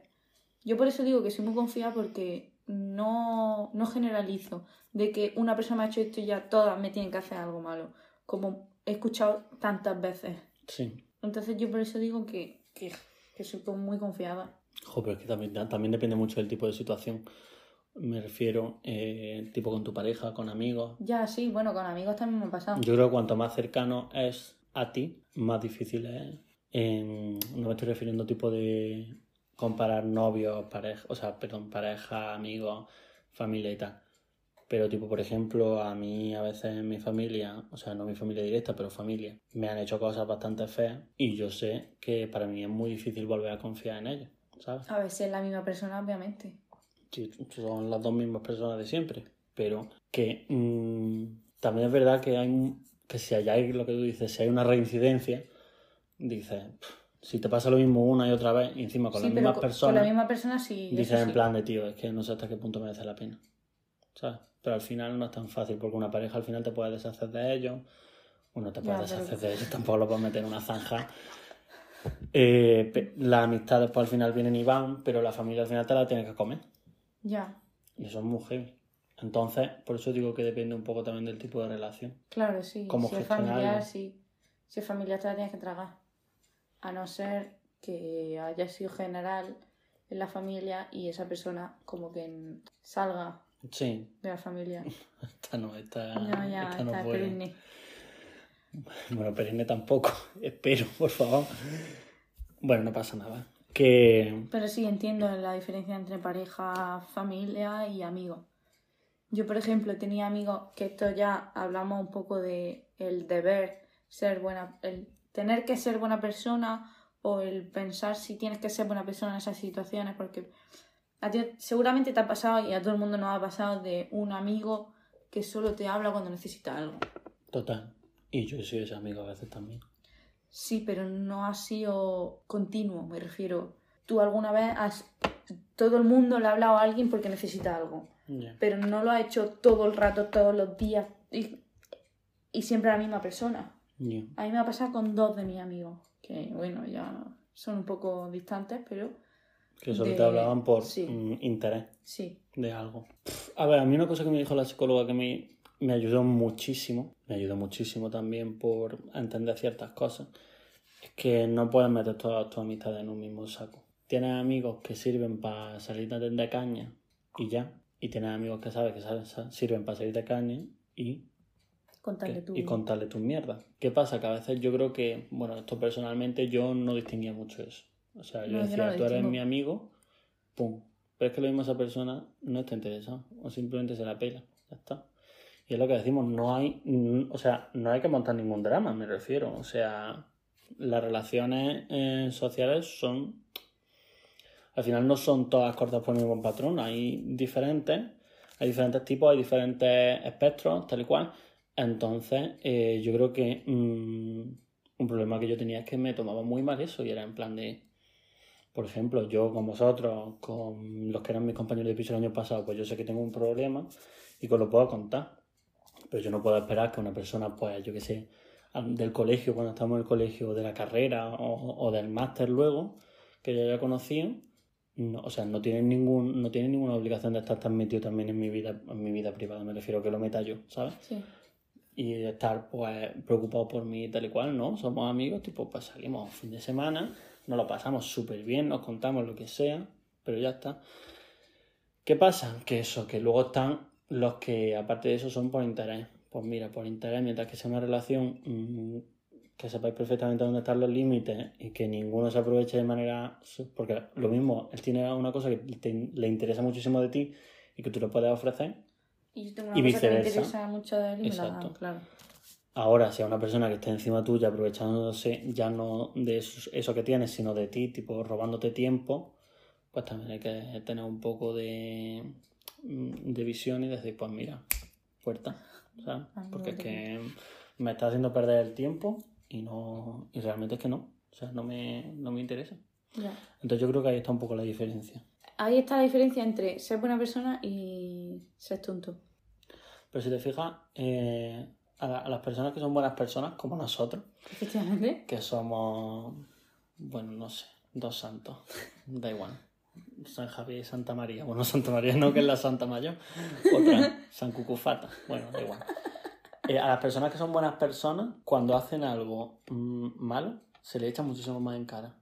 yo por eso digo que soy muy confiada porque no, no generalizo de que una persona me ha hecho esto y ya todas me tienen que hacer algo malo, como he escuchado tantas veces. Sí. Entonces yo por eso digo que, que, que soy muy confiada. Jo, pero es que también, también depende mucho del tipo de situación. Me refiero, eh, tipo con tu pareja, con amigos. Ya, sí, bueno, con amigos también me ha pasado. Yo creo que cuanto más cercano es a ti, más difícil es. no me estoy refiriendo tipo de comparar novios, pareja, o sea, perdón, pareja, amigos, familia y tal. Pero tipo, por ejemplo, a mí a veces en mi familia, o sea, no mi familia directa, pero familia, me han hecho cosas bastante feas y yo sé que para mí es muy difícil volver a confiar en ellos, ¿sabes? A veces es la misma persona, obviamente. Sí, son las dos mismas personas de siempre, pero que mm, también es verdad que hay un- que si hay lo que tú dices, si hay una reincidencia, dices, "Pff, si te pasa lo mismo una y otra vez y encima con sí, las mismas con, personas, con la misma persona sí. dices en sí. plan de tío, es que no sé hasta qué punto merece la pena, ¿sabes? Pero al final no es tan fácil porque una pareja al final te puede deshacer de ellos, uno te puede Ya, pero- deshacer de ellos, tampoco lo puedes meter en una zanja. Eh, las amistades pues al final vienen y van, pero la familia al final te la tienes que comer. Ya, Y eso es muy heavy. Entonces, por eso digo que depende un poco también del tipo de relación. claro, sí. Cómo si es familiar, sí. Si es familiar te la tienes que tragar. A no ser que haya sido general en la familia y esa persona como que salga Sí, de la familia. esta no, esta, No, ya, esta no está puede. perenne. Bueno, perenne tampoco, espero, por favor. Bueno, no pasa nada. Que. Pero sí entiendo la diferencia entre pareja, familia y amigos. Yo, por ejemplo, tenía amigos que esto ya hablamos un poco de el deber ser buena, el tener que ser buena persona o el pensar si tienes que ser buena persona en esas situaciones, porque a ti seguramente te ha pasado y a todo el mundo nos ha pasado de un amigo que solo te habla cuando necesita algo. Total. Y yo soy ese amigo a veces también. Sí, pero no ha sido continuo, me refiero. Tú alguna vez has... Todo el mundo le ha hablado a alguien porque necesita algo, pero no lo ha hecho todo el rato, todos los días y, y siempre la misma persona. Ya. A mí me ha pasado con dos de mis amigos, que bueno, ya son un poco distantes, pero Que solo De- te hablaban por sí. mm, interés sí. de algo. A ver, a mí una cosa que me dijo la psicóloga que me, me ayudó muchísimo, me ayudó muchísimo también por entender ciertas cosas, es que no puedes meter todas tus amistades en un mismo saco. Tienes amigos que sirven para salir de caña y ya, y tienes amigos que sabes que sirven para salir de caña y Contarle tú. y contarle tus mierdas. ¿Qué pasa? Que a veces yo creo que, bueno, esto personalmente yo no distinguía mucho eso. O sea, yo No, decía, tú eres mi amigo, pum. Pero es que lo mismo esa persona no está interesada o simplemente se la pela, ya está. Y es lo que decimos, no hay, o sea, no hay que montar ningún drama, me refiero. O sea, las relaciones eh, sociales son, al final no son todas cortas por el mismo patrón, hay diferentes, hay diferentes tipos, hay diferentes espectros, tal y cual. Entonces, eh, yo creo que mm, un problema que yo tenía es que me tomaba muy mal eso y era en plan de, por ejemplo, yo con vosotros, con los que eran mis compañeros de piso el año pasado, pues yo sé que tengo un problema y que lo puedo contar. Pero yo no puedo esperar que una persona, pues yo que sé, del colegio, cuando estamos en el colegio, o de la carrera o, o del máster luego, que yo haya conocido, no, o sea, no tienen ningún, no tienen ninguna obligación de estar tan metido también en mi vida, en mi vida privada, me refiero que lo meta yo, ¿sabes? Sí. y estar pues preocupado por mí tal y cual, ¿no? Somos amigos, tipo, pues salimos fin de semana, nos lo pasamos súper bien, nos contamos lo que sea, pero ya está. ¿Qué pasa? Que eso, que luego están los que aparte de eso son por interés. Pues mira, por interés, mientras que sea una relación mm, que sepáis perfectamente dónde están los límites y que ninguno se aproveche de manera... Porque lo mismo, él tiene una cosa que te- le interesa muchísimo de ti y que tú le puedes ofrecer, Y yo tengo una Y cosa que me viceversa. interesa mucho de él y me la dan, claro. Ahora, si a una persona que esté encima tuya aprovechándose ya no de eso, eso que tienes, sino de ti, tipo robándote tiempo, pues también hay que tener un poco de, mm, de visión y decir, pues mira, puerta, ¿sabes? Porque es que me está haciendo perder el tiempo y no y realmente es que no, o sea, no me, no me interesa. Ya. Entonces yo creo que ahí está un poco la diferencia. Ahí está la diferencia entre ser buena persona y ser tonto. Pero si te fijas, eh, a, la- a las personas que son buenas personas, como nosotros, Efectivamente. que somos, bueno, no sé, dos santos, da igual. San Javier y Santa María. Bueno, Santa María no, que es la Santa Mayor. Otra, San Cucufata. Bueno, da igual. Eh, a las personas que son buenas personas, cuando hacen algo mm, malo, se le echa muchísimo más en cara.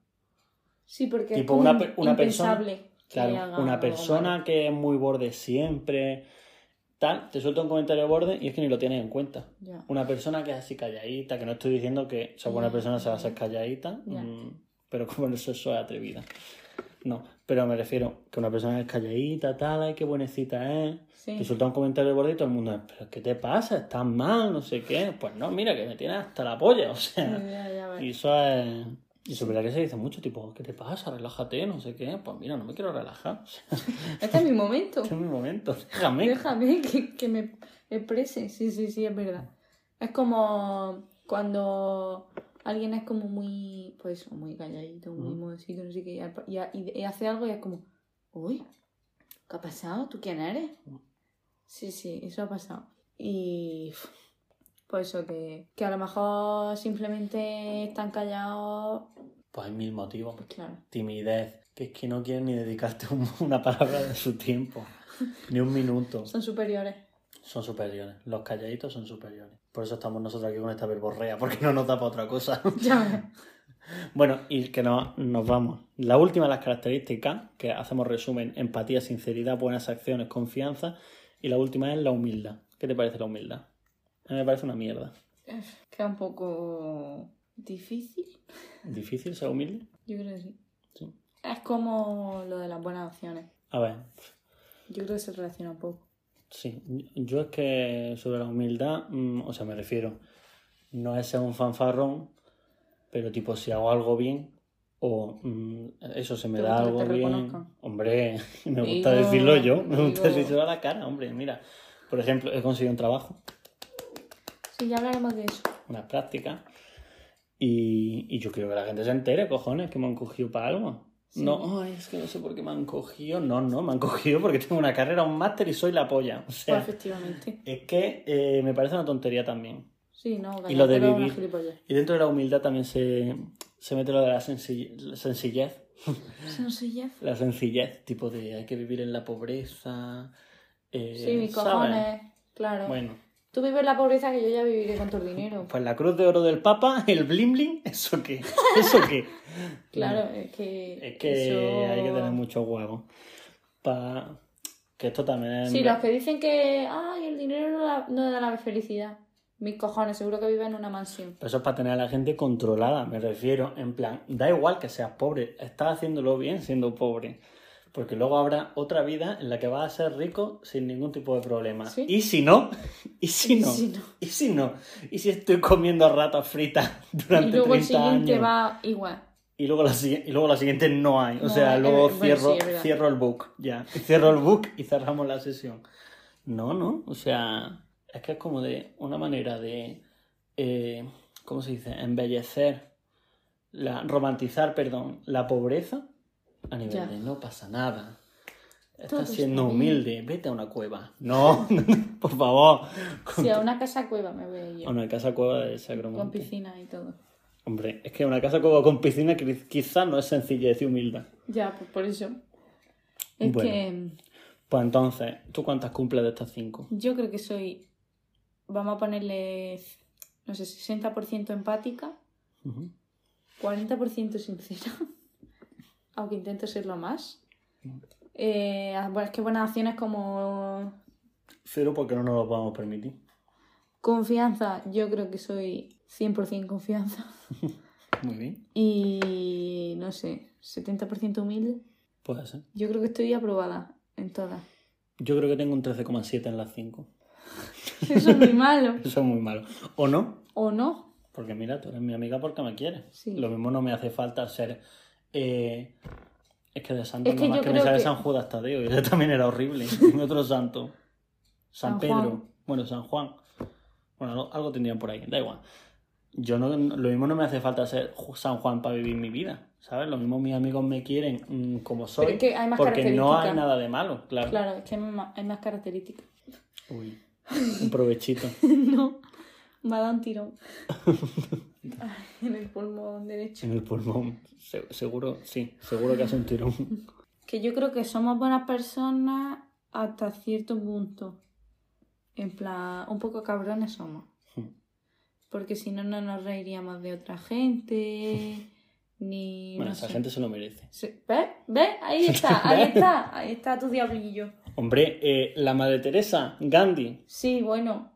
Sí, porque Tipo es una una impensable que Claro, una persona que es muy borde siempre, tal, te suelta un comentario borde y es que ni lo tienes en cuenta. Una persona que es así calladita, que no estoy diciendo que esa buena persona se va a ya. ser calladita, mm, pero como el sexo es atrevida. No, pero me refiero que una persona es calladita, tal, ay, qué buenecita es. Sí. Te suelta un comentario de borde y todo el mundo es, pero ¿qué te pasa? ¿Estás mal? No sé qué. Pues no, mira, que me tienes hasta la polla, o sea. Ya, ya ves. Y eso es. Y es verdad que se dice mucho, tipo, ¿qué te pasa? Relájate, no sé qué. Pues mira, no me quiero relajar. Este es mi momento. este es mi momento, déjame. Déjame que, que me exprese. Sí, sí, sí, es verdad. Es como cuando alguien es como muy, pues, muy calladito, muy modosito, no sé qué, y, hace algo y es como, uy, ¿qué ha pasado? ¿Tú quién eres? Sí, sí, eso ha pasado. Y pues eso, que, que a lo mejor simplemente están callados, Pues hay mil motivos. pues claro. Timidez, que es que no quieren ni dedicarte un- una palabra de su tiempo, ni un minuto. Son superiores. Son superiores. Los calladitos son superiores. Por eso estamos nosotros aquí con esta verborrea, porque no nos da para otra cosa. Ya. Bueno, y que no- nos vamos. La última de las características, que hacemos resumen, empatía, sinceridad, buenas acciones, confianza. Y la última es la humildad. ¿Qué te parece la humildad? A mí me parece una mierda. Queda un poco ¿Difícil? ¿Difícil ser humilde? Yo creo que sí. Sí. Es como lo de las buenas opciones. A ver, Yo creo que se relaciona un poco. sí. Yo es que sobre la humildad, mm, o sea, me refiero, no es ser un fanfarrón, pero tipo, si hago algo bien, o mm, eso se me ¿Te da algo te bien. Hombre, me gusta Digo, decirlo yo, me gusta decirlo a la cara, hombre. Mira, por ejemplo, he conseguido un trabajo, Sí, ya hablaremos de eso. unas prácticas, y, y yo quiero que la gente se entere, cojones, que me han cogido para algo. Sí. No, "Ay, es que no sé por qué me han cogido. No, no, me han cogido porque tengo una carrera, un máster y soy la polla. O Pues sea, efectivamente. es que eh, me parece una tontería también. Sí, no, Y lo de vivir. Y dentro de la humildad también se, se mete lo de la sensill- la sencillez. Sencillez. La sencillez, tipo de hay que vivir en la pobreza. eh, Sí, mis ¿sabes? cojones. Claro. Bueno, Tú vives la pobreza que yo ya viviré con tu dinero. pues la cruz de oro del Papa, el bling bling, ¿eso qué? ¿Eso qué? Claro, es que. Es que eso- hay que tener mucho huevo. Pa... Que esto también es... Sí, los que dicen que. Ay, el dinero no da, no da la felicidad. Mis cojones, seguro que viven en una mansión. Pero eso es para tener a la gente controlada, me refiero. En plan, da igual que seas pobre, estás haciéndolo bien siendo pobre. Porque luego habrá otra vida en la que vas a ser rico sin ningún tipo de problema. Sí. Y si no, y si Y no, si no. y si no, y si estoy comiendo ratas fritas durante Y luego el 30 siguiente años. va igual. Y luego, la, sigui- y luego la siguiente no hay. O sea, luego eh, bueno, cierro, sí, cierro el book. Ya. Cierro el book y cerramos la sesión. No, no. O sea, es que es como de una manera de. eh, ¿Cómo se dice? Embellecer. La, romantizar, perdón, la pobreza a nivel Ya. de no pasa nada. Estás siendo humilde, vete a una cueva. No, por favor. Si a una casa cueva me voy a ir. A una casa cueva de Con Sacromonte. piscina y todo. Hombre, es que una casa cueva con piscina quizás no es sencillez y humildad. Ya, pues por eso. Es Bueno. que Pues entonces, ¿tú cuántas cumples de estas cinco? yo creo que soy. Vamos a ponerle. No sé, 60% empática, Ujú. 40% sincera. Aunque intento serlo más. Eh, bueno, es que buenas acciones como Cero porque no nos lo podemos permitir. confianza, yo creo que soy 100% confianza. Muy bien. Y no sé, 70% humilde. Puede ser. Yo creo que estoy aprobada en todas. Yo creo que tengo un 13,7 en las 5. Eso es muy malo. Eso es muy malo. ¿O no? ¿O no? Porque mira, tú eres mi amiga porque me quieres. Sí. Lo mismo no me hace falta ser... eh, Es que de santo Es que nomás yo que me sale que- San Judas Tadeo. Ese también era horrible. Y otro santo. San, San Pedro. Juan. Bueno, San Juan. Bueno, algo- algo tendrían por ahí. Da igual. Yo no, lo mismo no me hace falta ser San Juan para vivir mi vida. ¿Sabes? Lo mismo mis amigos me quieren mm, como soy. es que hay más porque no hay nada de malo, claro. Claro, es que hay más, hay más características. Uy, un provechito. no, me ha dado un tirón. En el pulmón derecho. En el pulmón. Se- seguro, sí, seguro que hace un tirón. Que yo creo que somos buenas personas hasta cierto punto. En plan, un poco cabrones somos. Porque si no, no nos reiríamos de otra gente. Ni. Bueno, no esa sé. gente se lo merece. ¿Ves? ¿Ves? Ahí está, ahí está. Ahí está tu diablillo. Hombre, eh, la madre Teresa, Gandhi, Sí, bueno.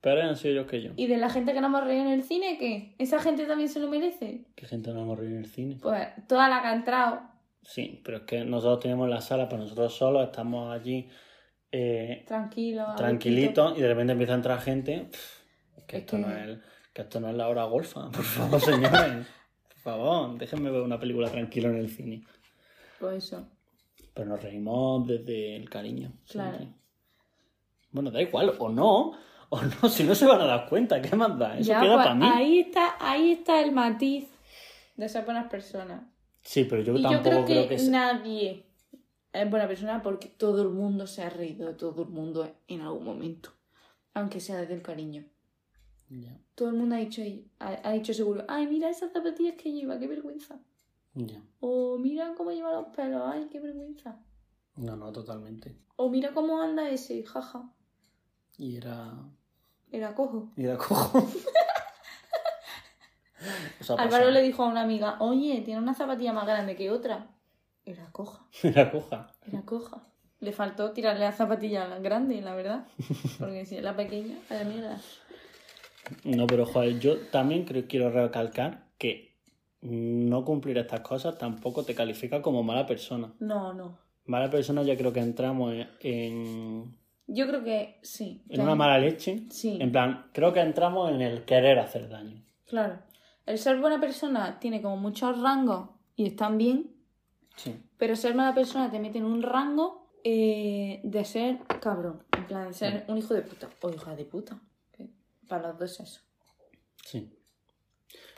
Peores han sido ellos que yo. ¿Y de la gente que no hemos reído en el cine qué? ¿Esa gente también se lo merece? ¿Qué gente no hemos reído en el cine? Pues toda la que ha entrado. Sí, pero es que nosotros tenemos la sala para nosotros solos, estamos allí eh, Tranquilo. a tranquilitos y de repente empieza a entrar gente. Pff, que, Es esto que- No es, que esto no es la hora golfa, por favor, señores. Por favor, déjenme ver una película tranquila en el cine. Pues eso. Pero nos reímos desde el cariño. Claro. siempre. Bueno, da igual, o no, o no, si no se van a dar cuenta, ¿qué más da? Eso Ya, queda pues, para mí. Ahí está, ahí está el matiz de ser buenas personas. Sí, pero yo y yo tampoco creo que, es- nadie es buena persona porque todo el mundo se ha reído de todo el mundo en algún momento. Aunque sea desde el cariño. Ya, Todo el mundo ha dicho, ha, ha dicho seguro, ay, mira esas zapatillas que lleva, qué vergüenza. ya. O mira cómo lleva los pelos, ay, qué vergüenza. No, no, totalmente. O mira cómo anda ese, jaja. Y era... Era cojo. Era cojo. Álvaro le dijo a una amiga, oye, tiene una zapatilla más grande que otra. Era coja, Era coja. era coja. Le faltó tirarle la zapatilla grande, la verdad. Porque si es la pequeña, vaya mierda. No, pero joder, yo también creo, quiero recalcar que no cumplir estas cosas tampoco te califica como mala persona. No, no. Mala persona ya creo que entramos en, en, Yo creo que sí. en que una mala leche. Sí. En plan, creo que entramos en el querer hacer daño. Claro. El ser buena persona tiene como muchos rangos y están bien, Sí. pero ser mala persona te mete en un rango eh, de ser cabrón. En plan, de ser un hijo de puta. O hija de puta. Para los dos eso. Sí.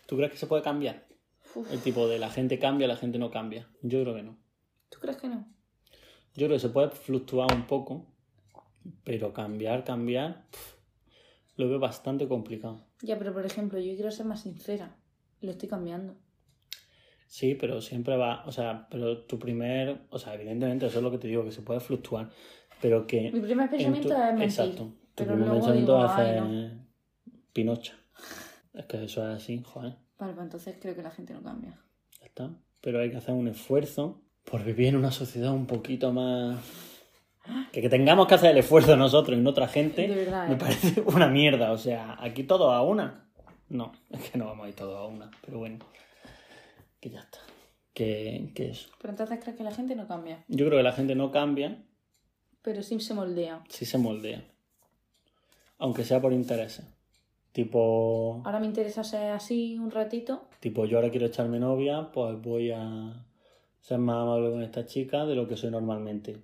¿Tú crees que se puede cambiar? Uf. El tipo de la gente cambia, la gente no cambia. Yo creo que no. ¿Tú crees que no? Yo creo que se puede fluctuar un poco, pero cambiar, cambiar, lo veo bastante complicado. Ya, pero por ejemplo, yo quiero ser más sincera. Lo estoy cambiando. Sí, pero siempre va, o sea, pero tu primer, o sea, evidentemente eso es lo que te digo, que se puede fluctuar, pero que... Mi primer en tu- pensamiento es mentir. Exacto. Tu pero primer luego pensamiento digo, es "Ay, hacer no". pinocha. Es que eso es así, joder, Vale, pues entonces creo que la gente no cambia. ya está. Pero hay que hacer un esfuerzo por vivir en una sociedad un poquito más... Que, que tengamos que hacer el esfuerzo nosotros y no otra gente, De verdad, me ¿eh? parece una mierda. O sea, aquí todos a una. No, es que no vamos a ir todos a una, pero bueno. Que ya está. Que, que eso. Pero entonces crees que la gente no cambia. Yo creo que la gente no cambia Pero sí se moldea. si se moldea. Aunque sea por intereses. Tipo, Ahora me interesa ser así un ratito. tipo, yo ahora quiero echarme novia, pues voy a ser más amable con esta chica de lo que soy normalmente.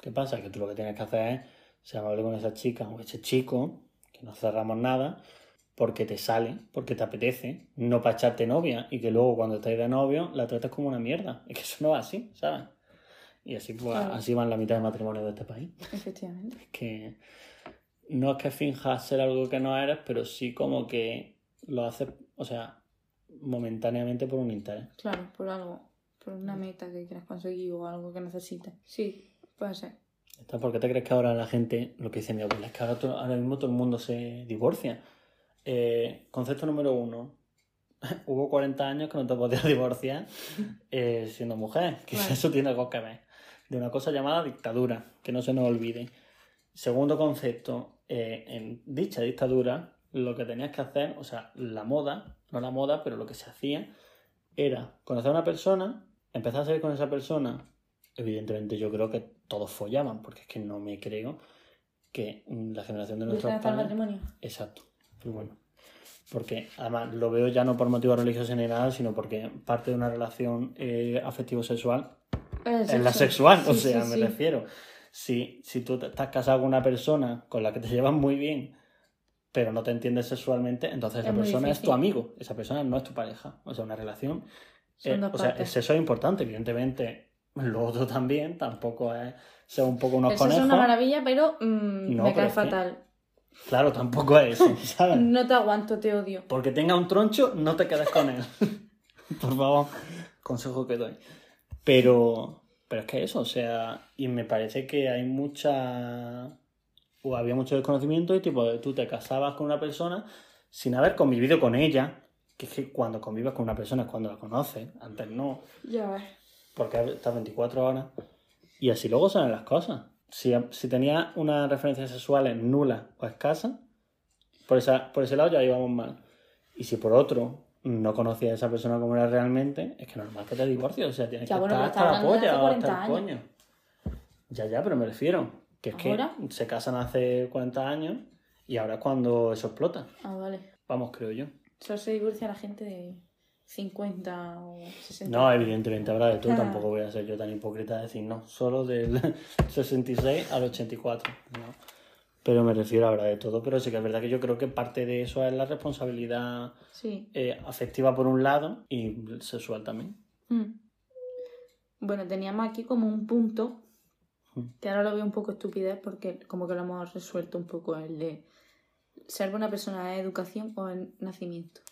¿Qué pasa? Que tú lo que tienes que hacer es ser amable con esa chica o ese chico, que no cerramos nada, porque te sale, porque te apetece, no para echarte novia y que luego cuando estáis de novio la tratas como una mierda. Es que eso no va así, ¿sabes? Y así, pues, Claro. así van la mitad de matrimonios de este país. Efectivamente. que no es que finjas ser algo que no eres, pero sí como que lo haces, o sea, momentáneamente por un interés. Claro, por algo. Por una meta que quieras conseguir o algo que necesites. Sí, puede ser. ¿Por qué te crees que ahora la gente, lo que dice mi abuela, es que ahora, mismo todo el mundo se divorcia? Eh, concepto número uno. Hubo 40 años que no te podías divorciar eh, siendo mujer, que Vale. eso tiene algo que ver. De una cosa llamada dictadura, que no se nos olvide. Segundo concepto, eh, en dicha dictadura, lo que tenías que hacer, o sea, la moda, no la moda, pero lo que se hacía, era conocer a una persona, empezar a salir con esa persona. Evidentemente, yo creo que todos follaban, porque es que no me creo que la generación de nuestros padres. matrimonio. Exacto, pero bueno. Porque además lo veo ya no por motivos religiosos ni nada, sino porque parte de una relación eh, afectivo-sexual El es la sexual, o sea, sí, me sí. refiero. Si, si tú estás casado con una persona con la que te llevas muy bien, pero no te entiendes sexualmente, entonces esa Es persona es tu amigo, esa persona no es tu pareja. O sea, una relación. Eh, o sea, el sexo es importante, evidentemente. Lo otro también, tampoco es ser un poco unos Eso es conejos. una maravilla, pero mm, No, me cae que- fatal. Claro, tampoco es eso, ¿sabes? No te aguanto, te odio. Porque tenga un troncho, no te quedes con él. Por favor, consejo que doy. Pero, pero es que eso, o sea, y me parece que hay mucha. O había mucho desconocimiento y tipo, tú te casabas con una persona sin haber convivido con ella. Que es que cuando convives con una persona es cuando la conoces, antes no, Ya ves. Porque estás 24 horas. Y así luego salen las cosas. Si, si tenías unas referencias sexuales nulas o escasas, por, esa, por ese lado ya íbamos mal. Y si por otro no conocías a esa persona como era realmente, es que normal que te divorcies. O sea, tienes Ya, que bueno, estar hasta la polla o hasta 40 el coño. Ya, ya, pero me refiero. Que es ¿Ahora? que se casan hace 40 años y ahora es cuando eso explota. Ah, vale. Vamos, creo yo. Solo se divorcia la gente de 50 o 60. No, evidentemente habrá de todo, Ah. tampoco voy a ser yo tan hipócrita de decir no, solo del 66 al 84. No. Pero me refiero habrá de todo, pero sí que es verdad que yo creo que parte de eso es la responsabilidad Sí. eh, afectiva por un lado y sexual también. Mm. Bueno, teníamos aquí como un punto Mm. que ahora lo veo un poco estupidez porque como que lo hemos resuelto un poco el de ser buena persona es educación o es nacimiento.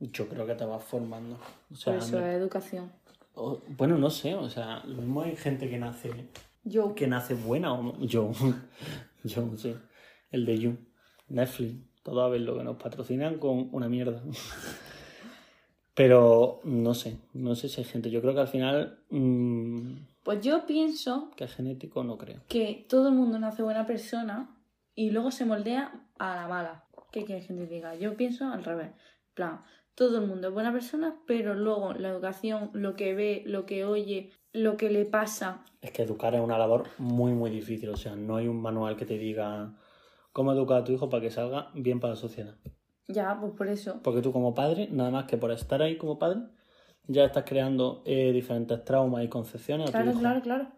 Yo creo que te vas formando. O Por sea, eso me- es educación. o- bueno, no sé, o sea, lo mismo hay gente que nace Yo, que nace buena o no. Yo, yo, sí. El de You, Netflix, todo a ver lo que nos patrocinan con una mierda. Pero no sé, no sé si hay gente. Yo creo que al final, mm, pues yo pienso que es genético, no creo. que todo el mundo nace buena persona y luego se moldea a la mala. ¿qué quieres que te diga? Yo pienso al revés. Plan, todo el mundo es buena persona, pero luego la educación, lo que ve, lo que oye, lo que le pasa. Es que educar es una labor muy, muy difícil. O sea, no hay un manual que te diga cómo educar a tu hijo para que salga bien para la sociedad. Ya, pues por eso. Porque tú como padre, nada más que por estar ahí como padre, ya estás creando eh, diferentes traumas y concepciones a tu Claro, hijo. claro, claro.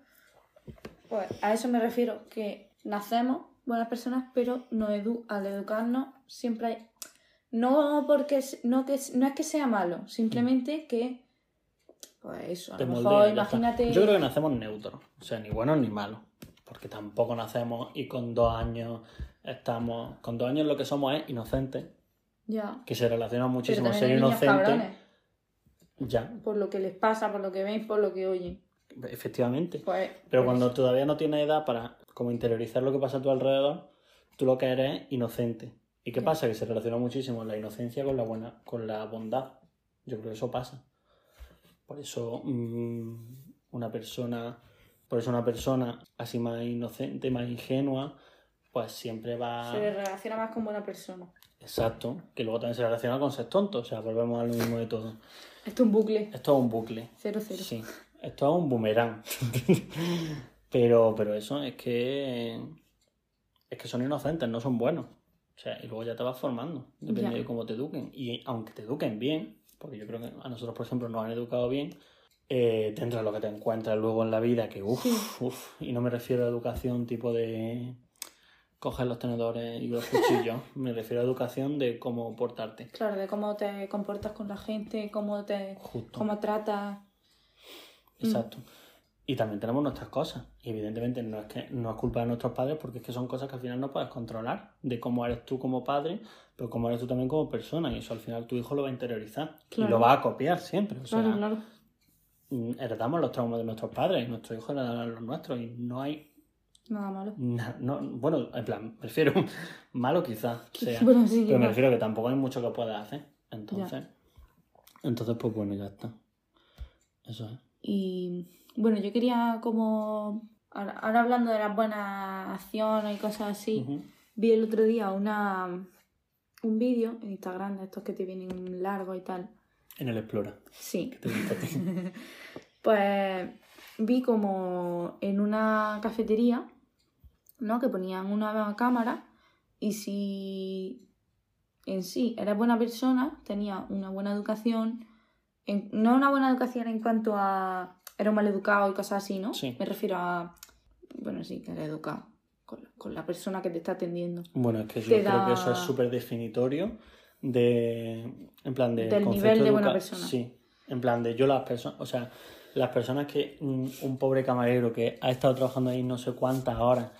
Pues a eso me refiero, que nacemos buenas personas, pero no edu al educarnos siempre hay... No porque no, que, no es que sea malo, simplemente que... Pues eso, a Te lo mejor imagínate... Yo creo que nacemos neutros, o sea, ni buenos ni malos. Porque tampoco nacemos y con dos años estamos. Con dos años lo que somos es inocentes, Ya. que se relaciona muchísimo ser inocente. Ya, por lo que les pasa, por lo que ven, por lo que oyen. efectivamente. Pues, Pero pues cuando todavía no tienes edad para como interiorizar lo que pasa a tu alrededor, tú lo que eres es inocente. ¿Y qué pasa? Que se relaciona muchísimo la inocencia con la buena, con la bondad. Yo creo que eso pasa. Por eso mm, una persona, por eso una persona así más inocente, más ingenua, pues siempre va. Se relaciona más con buena persona. Exacto. Que luego también se relaciona con ser tonto. O sea, volvemos a lo mismo de todo. Esto es un bucle. Esto es un bucle. Cero, cero. Sí, esto es un boomerang. pero, pero eso es que es que son inocentes, no son buenos. O sea, y luego ya te vas formando, depende Ya. de cómo te eduquen. Y aunque te eduquen bien, porque yo creo que a nosotros, por ejemplo, nos han educado bien, eh, de lo que te encuentras luego en la vida, que uff, Sí. uff, y no me refiero a educación tipo de coger los tenedores y los cuchillos, me refiero a educación de cómo portarte. Claro, de cómo te comportas con la gente, cómo te Justo. cómo tratas. Exacto. Y también tenemos nuestras cosas. Y evidentemente no es que no es culpa de nuestros padres porque es que son cosas que al final no puedes controlar. De cómo eres tú como padre, pero cómo eres tú también como persona. Y eso al final tu hijo lo va a interiorizar. Y lo va a copiar siempre. O sea, Claro, mm, heredamos los traumas de nuestros padres y nuestros hijos heredarán los nuestros. Y no hay. Nada malo. na- no, bueno, en plan, prefiero malo quizás sea. Bueno, sí, pero me refiero que tampoco hay mucho que puedas hacer. Entonces. Entonces, pues bueno, ya está. Eso es. Y bueno, yo quería como ahora, ahora hablando de las buenas acciones y cosas así, vi el otro día una un vídeo en Instagram de estos que te vienen largos y tal. En el Explora. Sí. que te. Pues vi como en una cafetería, ¿no? Que ponían una cámara y si en sí eras buena persona, tenía una buena educación, en- no una buena educación en cuanto a era un mal educado y cosas así, ¿no? Sí. Me refiero a, bueno, sí, que era educado con la, con la persona que te está atendiendo. Bueno, es que yo creo da- que eso es súper definitorio de, en plan de Del nivel de buena persona. Sí, en plan de yo las personas, o sea, las personas que un pobre camarero que ha estado trabajando ahí no sé cuántas horas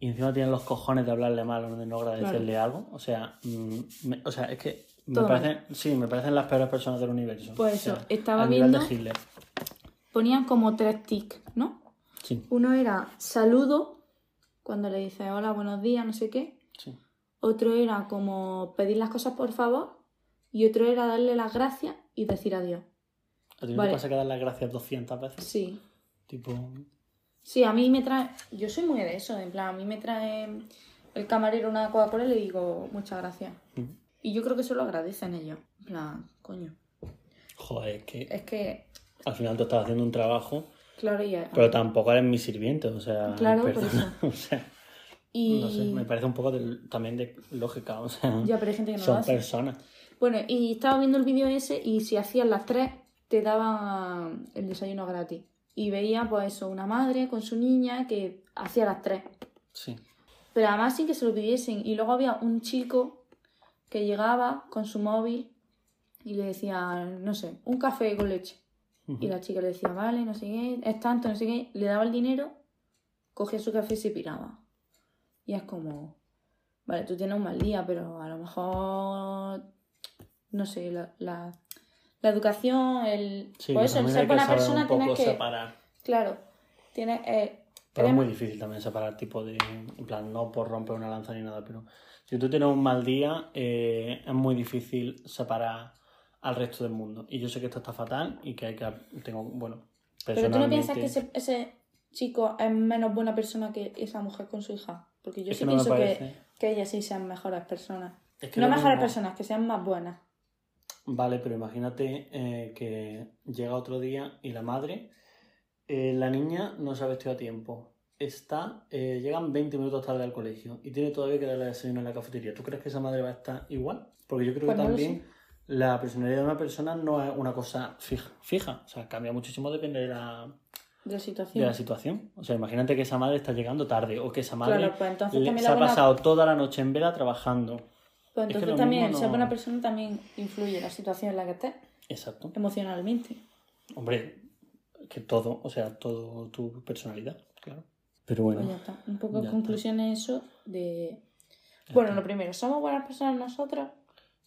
y encima tienen los cojones de hablarle mal o de no agradecerle algo, o sea, mm, me- o sea, es que me Todo mal. parecen, sí, me parecen las peores personas del universo. Pues O sea, eso, estaba al nivel de viendo-. Ponían como tres tics, ¿no? Sí, Uno era saludo, cuando le dices hola, buenos días, no sé qué. sí. Otro era como pedir las cosas por favor. Y otro era darle las gracias y decir adiós. ¿A ti no Vale. te pasa que dar las gracias 200 veces? Sí. Tipo, Sí, a mí me trae. Yo soy muy de eso, en plan, a mí me trae el camarero una Coca-Cola y le digo muchas gracias. mm, Y yo creo que eso lo agradecen ellos. En plan, coño. joder, es que Es que, al final tú estás haciendo un trabajo claro, y. Pero tampoco eres mi sirviente, o sea. Claro, por perdona, o sea, y... no sé, me parece un poco de- también de lógica, o sea. Ya, pero hay gente que no lo son hace. personas. Bueno, y estaba viendo el vídeo ese y si hacías las tres, te daban el desayuno gratis. Y veía, pues eso, una madre con su niña que hacía las tres. Sí. Pero además sin que se lo pidiesen. Y luego había un chico que llegaba con su móvil y le decía, no sé, un café con leche. Y la chica le decía, vale, no sé qué, es tanto, no sé qué. Le daba el dinero, cogía su café y se piraba. Y es como, vale, tú tienes un mal día, pero a lo mejor, no sé, la, la, la educación, el... Sí, por eso, el ser buena persona un poco tienes que... separar. Claro, tienes... Eh, Pero es muy difícil también separar tipo de. En plan, no por romper una lanza ni nada, pero si tú tienes un mal día, eh, es muy difícil separar al resto del mundo. Y yo sé que esto está fatal y que hay que. Tengo, bueno, Pero tú no piensas que ese, ese chico es menos buena persona que esa mujer con su hija. Porque yo Es sí que no pienso que, que ellas sí sean mejores personas. Es que No mejores mismo- personas, que sean más buenas. Vale, pero imagínate eh, que llega otro día y la madre, eh, la niña no se ha vestido a tiempo. Está, eh, llegan 20 minutos tarde al colegio y tiene todavía que darle desayuno en la cafetería. ¿Tú crees que esa madre va a estar igual? Porque yo creo Pues que no lo también la personalidad de una persona no es una cosa fija, fija. O sea, cambia muchísimo, depende de la, De la de situación. la situación. O sea, imagínate que esa madre está llegando tarde o que esa madre Claro, pues entonces le- también se ha buena- pasado toda la noche en vela trabajando. Pues Es que entonces también, mismo ser no- buena persona también influye en la situación en la que estés, Exacto. emocionalmente. Hombre, que todo, o sea, todo tu personalidad, claro. Pero bueno, Pues ya está. Un poco de conclusión es eso de... Bueno, lo primero, ¿somos buenas personas nosotros?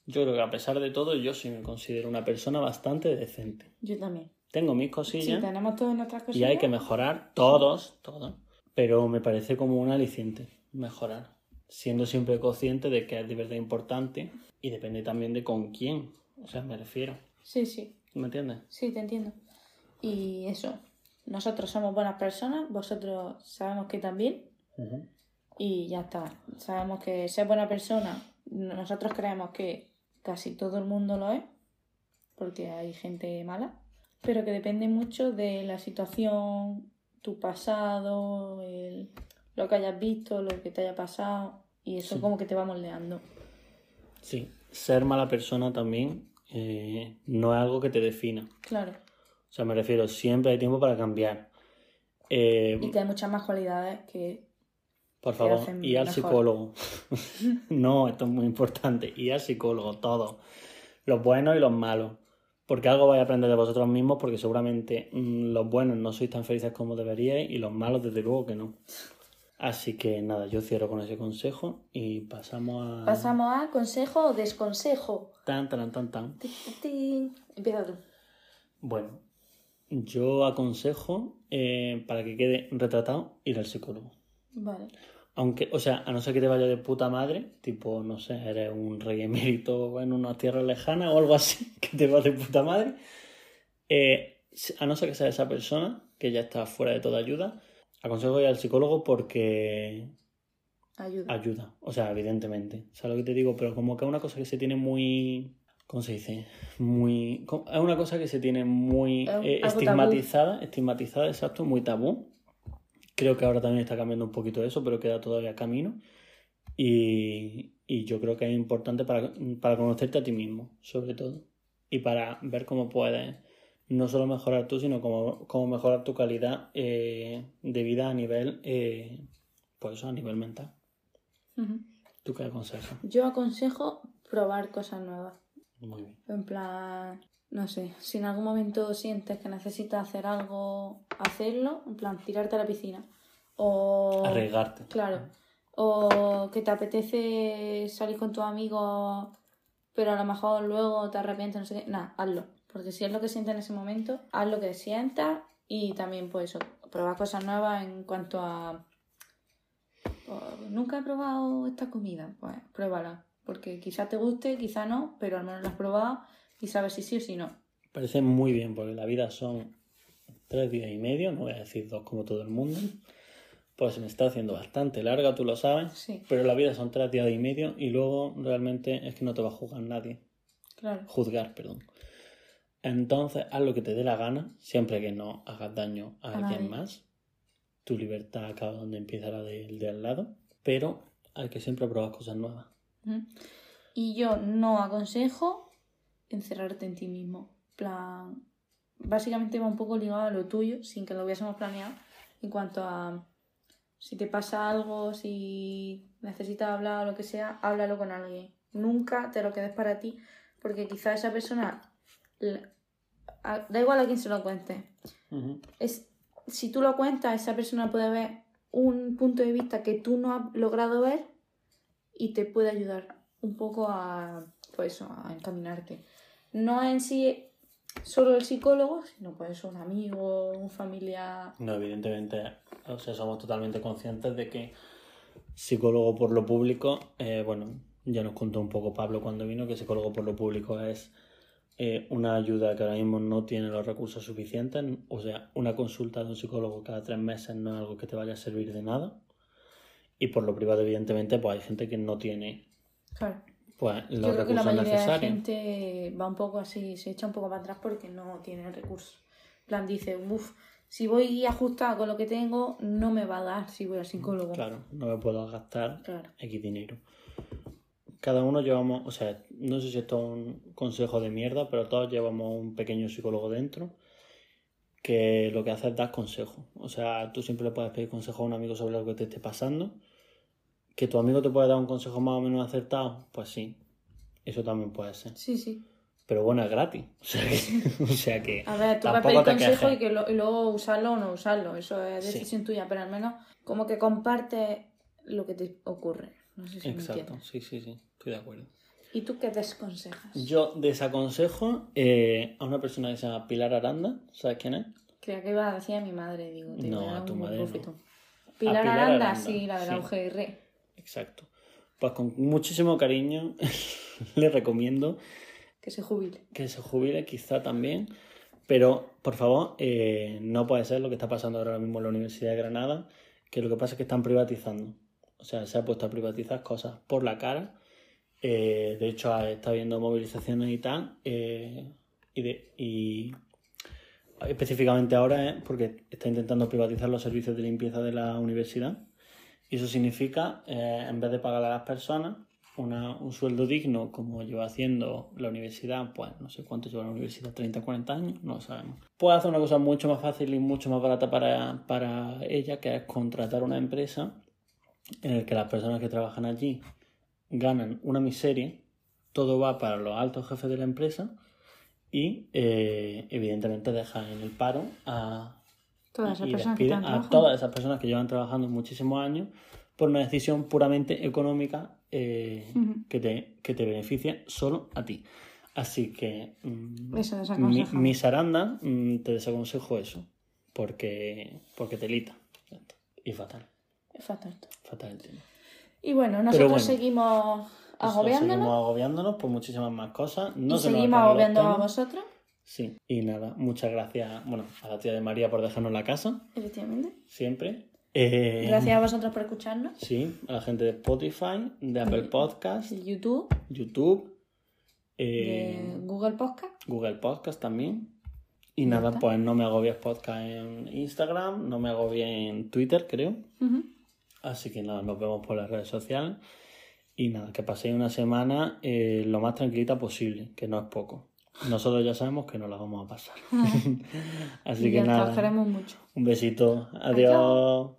Yo creo que a pesar de todo, yo sí me considero una persona bastante decente. Yo también. Tengo mis Sí, cosillas tenemos todas nuestras cosas. y hay que mejorar, todos, todos. Pero me parece como un aliciente mejorar, siendo siempre consciente de que es de verdad importante y depende también de con quién, o sea, me refiero. Sí, sí, ¿Me entiendes? sí, te entiendo. Y eso, nosotros somos buenas personas, vosotros sabemos que también, y ya está. Sabemos que ser buena persona, nosotros creemos que casi todo el mundo lo es, porque hay gente mala, pero que depende mucho de la situación, tu pasado, el- lo que hayas visto, lo que te haya pasado, y eso Sí. como que te va moldeando. Sí, ser mala persona también eh, no es algo que te defina. Claro. O sea, me refiero, siempre hay tiempo para cambiar. Eh, Y que hay muchas más cualidades que... por favor, y al mejor. psicólogo. no, esto es muy importante. Y al psicólogo, todo. Los buenos y los malos. Porque algo vais a aprender de vosotros mismos, porque seguramente mm, los buenos no sois tan felices como deberíais y los malos, desde luego que no. Así que nada, yo cierro con ese consejo y pasamos a. Pasamos a consejo o desconsejo. Tan, tan, tan, tan. Empieza tú. Bueno, yo aconsejo, eh, para que quede retratado, ir al psicólogo. Vale. Aunque, o sea, a no ser que te vaya de puta madre, tipo, no sé, eres un rey emérito en una tierra lejana o algo así, que te va de puta madre, eh, a no ser que sea esa persona, que ya está fuera de toda ayuda, aconsejo ir al psicólogo porque Ayuda. ayuda. O sea, evidentemente. ¿Sabes lo que te digo? Pero como que es una cosa que se tiene muy. ¿Cómo se dice? Muy. Es una cosa que se tiene muy eh, estigmatizada. Estigmatizada, exacto, muy tabú. Creo que ahora también está cambiando un poquito eso, pero queda todavía camino. Y, y yo creo que es importante para, para conocerte a ti mismo, sobre todo. Y para ver cómo puedes no solo mejorar tú, sino cómo, cómo mejorar tu calidad eh, de vida a nivel, eh, pues a nivel mental. ¿Tú qué aconsejas? Yo aconsejo probar cosas nuevas. Muy bien. En plan, no sé, si en algún momento sientes que necesitas hacer algo, hacerlo. En plan, tirarte a la piscina. O. Arriesgarte. Claro. O que te apetece salir con tus amigos, pero a lo mejor luego te arrepientes, no sé qué. Nada, hazlo. Porque si es lo que sientes en ese momento, haz lo que sientas y también, pues, probar cosas nuevas en cuanto a. pues, Nunca he probado esta comida, pues pruébala. Porque quizás te guste, quizás no, pero al menos la has probado y sabes si sí o si no. Parece muy bien, porque la vida son tres días y medio, no voy a decir dos como todo el mundo, pues se me está haciendo bastante larga, tú lo sabes, Sí, pero la vida son tres días y medio y luego realmente es que no te va a juzgar nadie, claro. juzgar, perdón. Entonces, haz lo que te dé la gana, siempre que no hagas daño a, A alguien nadie. más. Tu libertad acaba donde empieza la del de al lado, pero hay que siempre probar cosas nuevas. Y yo no aconsejo encerrarte en ti mismo. plan, básicamente va un poco ligado a lo tuyo, sin que lo hubiésemos planeado, en cuanto a si te pasa algo, si necesitas hablar o lo que sea, háblalo con alguien. Nunca te lo quedes para ti, porque quizá esa persona, da igual a quién se lo cuente, es, si tú lo cuentas, esa persona puede ver un punto de vista que tú no has logrado ver y te puede ayudar un poco a, pues a encaminarte. No en sí solo el psicólogo, sino pues un amigo, un familiar. No, evidentemente, o sea, somos totalmente conscientes de que psicólogo por lo público, eh, bueno, ya nos contó un poco Pablo cuando vino que psicólogo por lo público es eh, una ayuda que ahora mismo no tiene los recursos suficientes, o sea, una consulta de un psicólogo cada tres meses no es algo que te vaya a servir de nada. Y por lo privado, evidentemente, pues hay gente que no tiene Claro. Pues los Yo creo que la recursos mayoría de necesarios. gente va un poco así, se echa un poco para atrás porque no tiene el recurso. En plan, dice, uff, si voy ajustada con lo que tengo, no me va a dar si voy al psicólogo. Claro, no me puedo gastar Claro. X dinero. Cada uno llevamos, o sea, no sé si esto es un consejo de mierda, pero todos llevamos un pequeño psicólogo dentro que lo que hace es dar consejos. O sea, tú siempre le puedes pedir consejo a un amigo sobre lo que te esté pasando. Que tu amigo te puede dar un consejo más o menos acertado, pues sí, eso también puede ser. Sí, sí. Pero bueno, es gratis. O sea que, o sea que A ver, tú vas a pedir consejo y, que lo- y luego usarlo o no usarlo. Eso es Sí. decisión tuya, pero al menos como que compartes lo que te ocurre. No sé si Exacto, sí, sí, sí, estoy de acuerdo. ¿Y tú qué desaconsejas? Yo desaconsejo eh, a una persona que se llama Pilar Aranda, ¿sabes quién es? Creía que iba a decir a mi madre, digo. te No, a tu madre no. Pilar, Pilar Aranda, Aranda, sí, la de la sí. UGR. Exacto. Pues con muchísimo cariño le recomiendo Que se jubile. que se jubile, quizá también. Pero, por favor, eh, no puede ser lo que está pasando ahora mismo en la Universidad de Granada, que lo que pasa es que están privatizando. O sea, se ha puesto a privatizar cosas por la cara. Eh, de hecho, está habiendo movilizaciones y tal. eh, y, de- y específicamente ahora es porque está intentando privatizar los servicios de limpieza de la universidad. Y eso significa, eh, en vez de pagar a las personas una- un sueldo digno, como lleva haciendo la universidad, pues no sé cuánto lleva la universidad, 30, 40 años, no lo sabemos. Puede hacer una cosa mucho más fácil y mucho más barata para, para ella, que es contratar una empresa en la que las personas que trabajan allí ganan una miseria, todo va para los altos jefes de la empresa y eh, evidentemente deja en el paro a, Todas esas y personas que a todas esas personas que llevan trabajando muchísimos años por una decisión puramente económica eh, que, te, que te beneficia solo a ti. Así que mm, Eso mi, mi Saranda mm, te desaconsejo eso, porque, porque telita. Ya está. Y fatal, Es fatal. fatal el tema. Y bueno, nosotros bueno. seguimos agobiándonos Seguimos agobiándonos por muchísimas más cosas. No y se seguimos agobiando a vosotros, Sí, y nada, muchas gracias bueno, a la tía de María por dejarnos la casa, efectivamente. siempre. Eh, Gracias a vosotros por escucharnos. Sí, a la gente de Spotify, de Apple Podcast, YouTube, YouTube, de eh, Google Podcast. Google Podcast también. Y nada, está. pues no me agobies podcast en Instagram, no me agobies en Twitter, creo. Así que nada, nos vemos por las redes sociales. Y nada, que paséis una semana eh, lo más tranquilita posible, que no es poco. Nosotros ya sabemos que no la vamos a pasar. Así Y que ya nada, os queremos mucho. un besito. Adiós.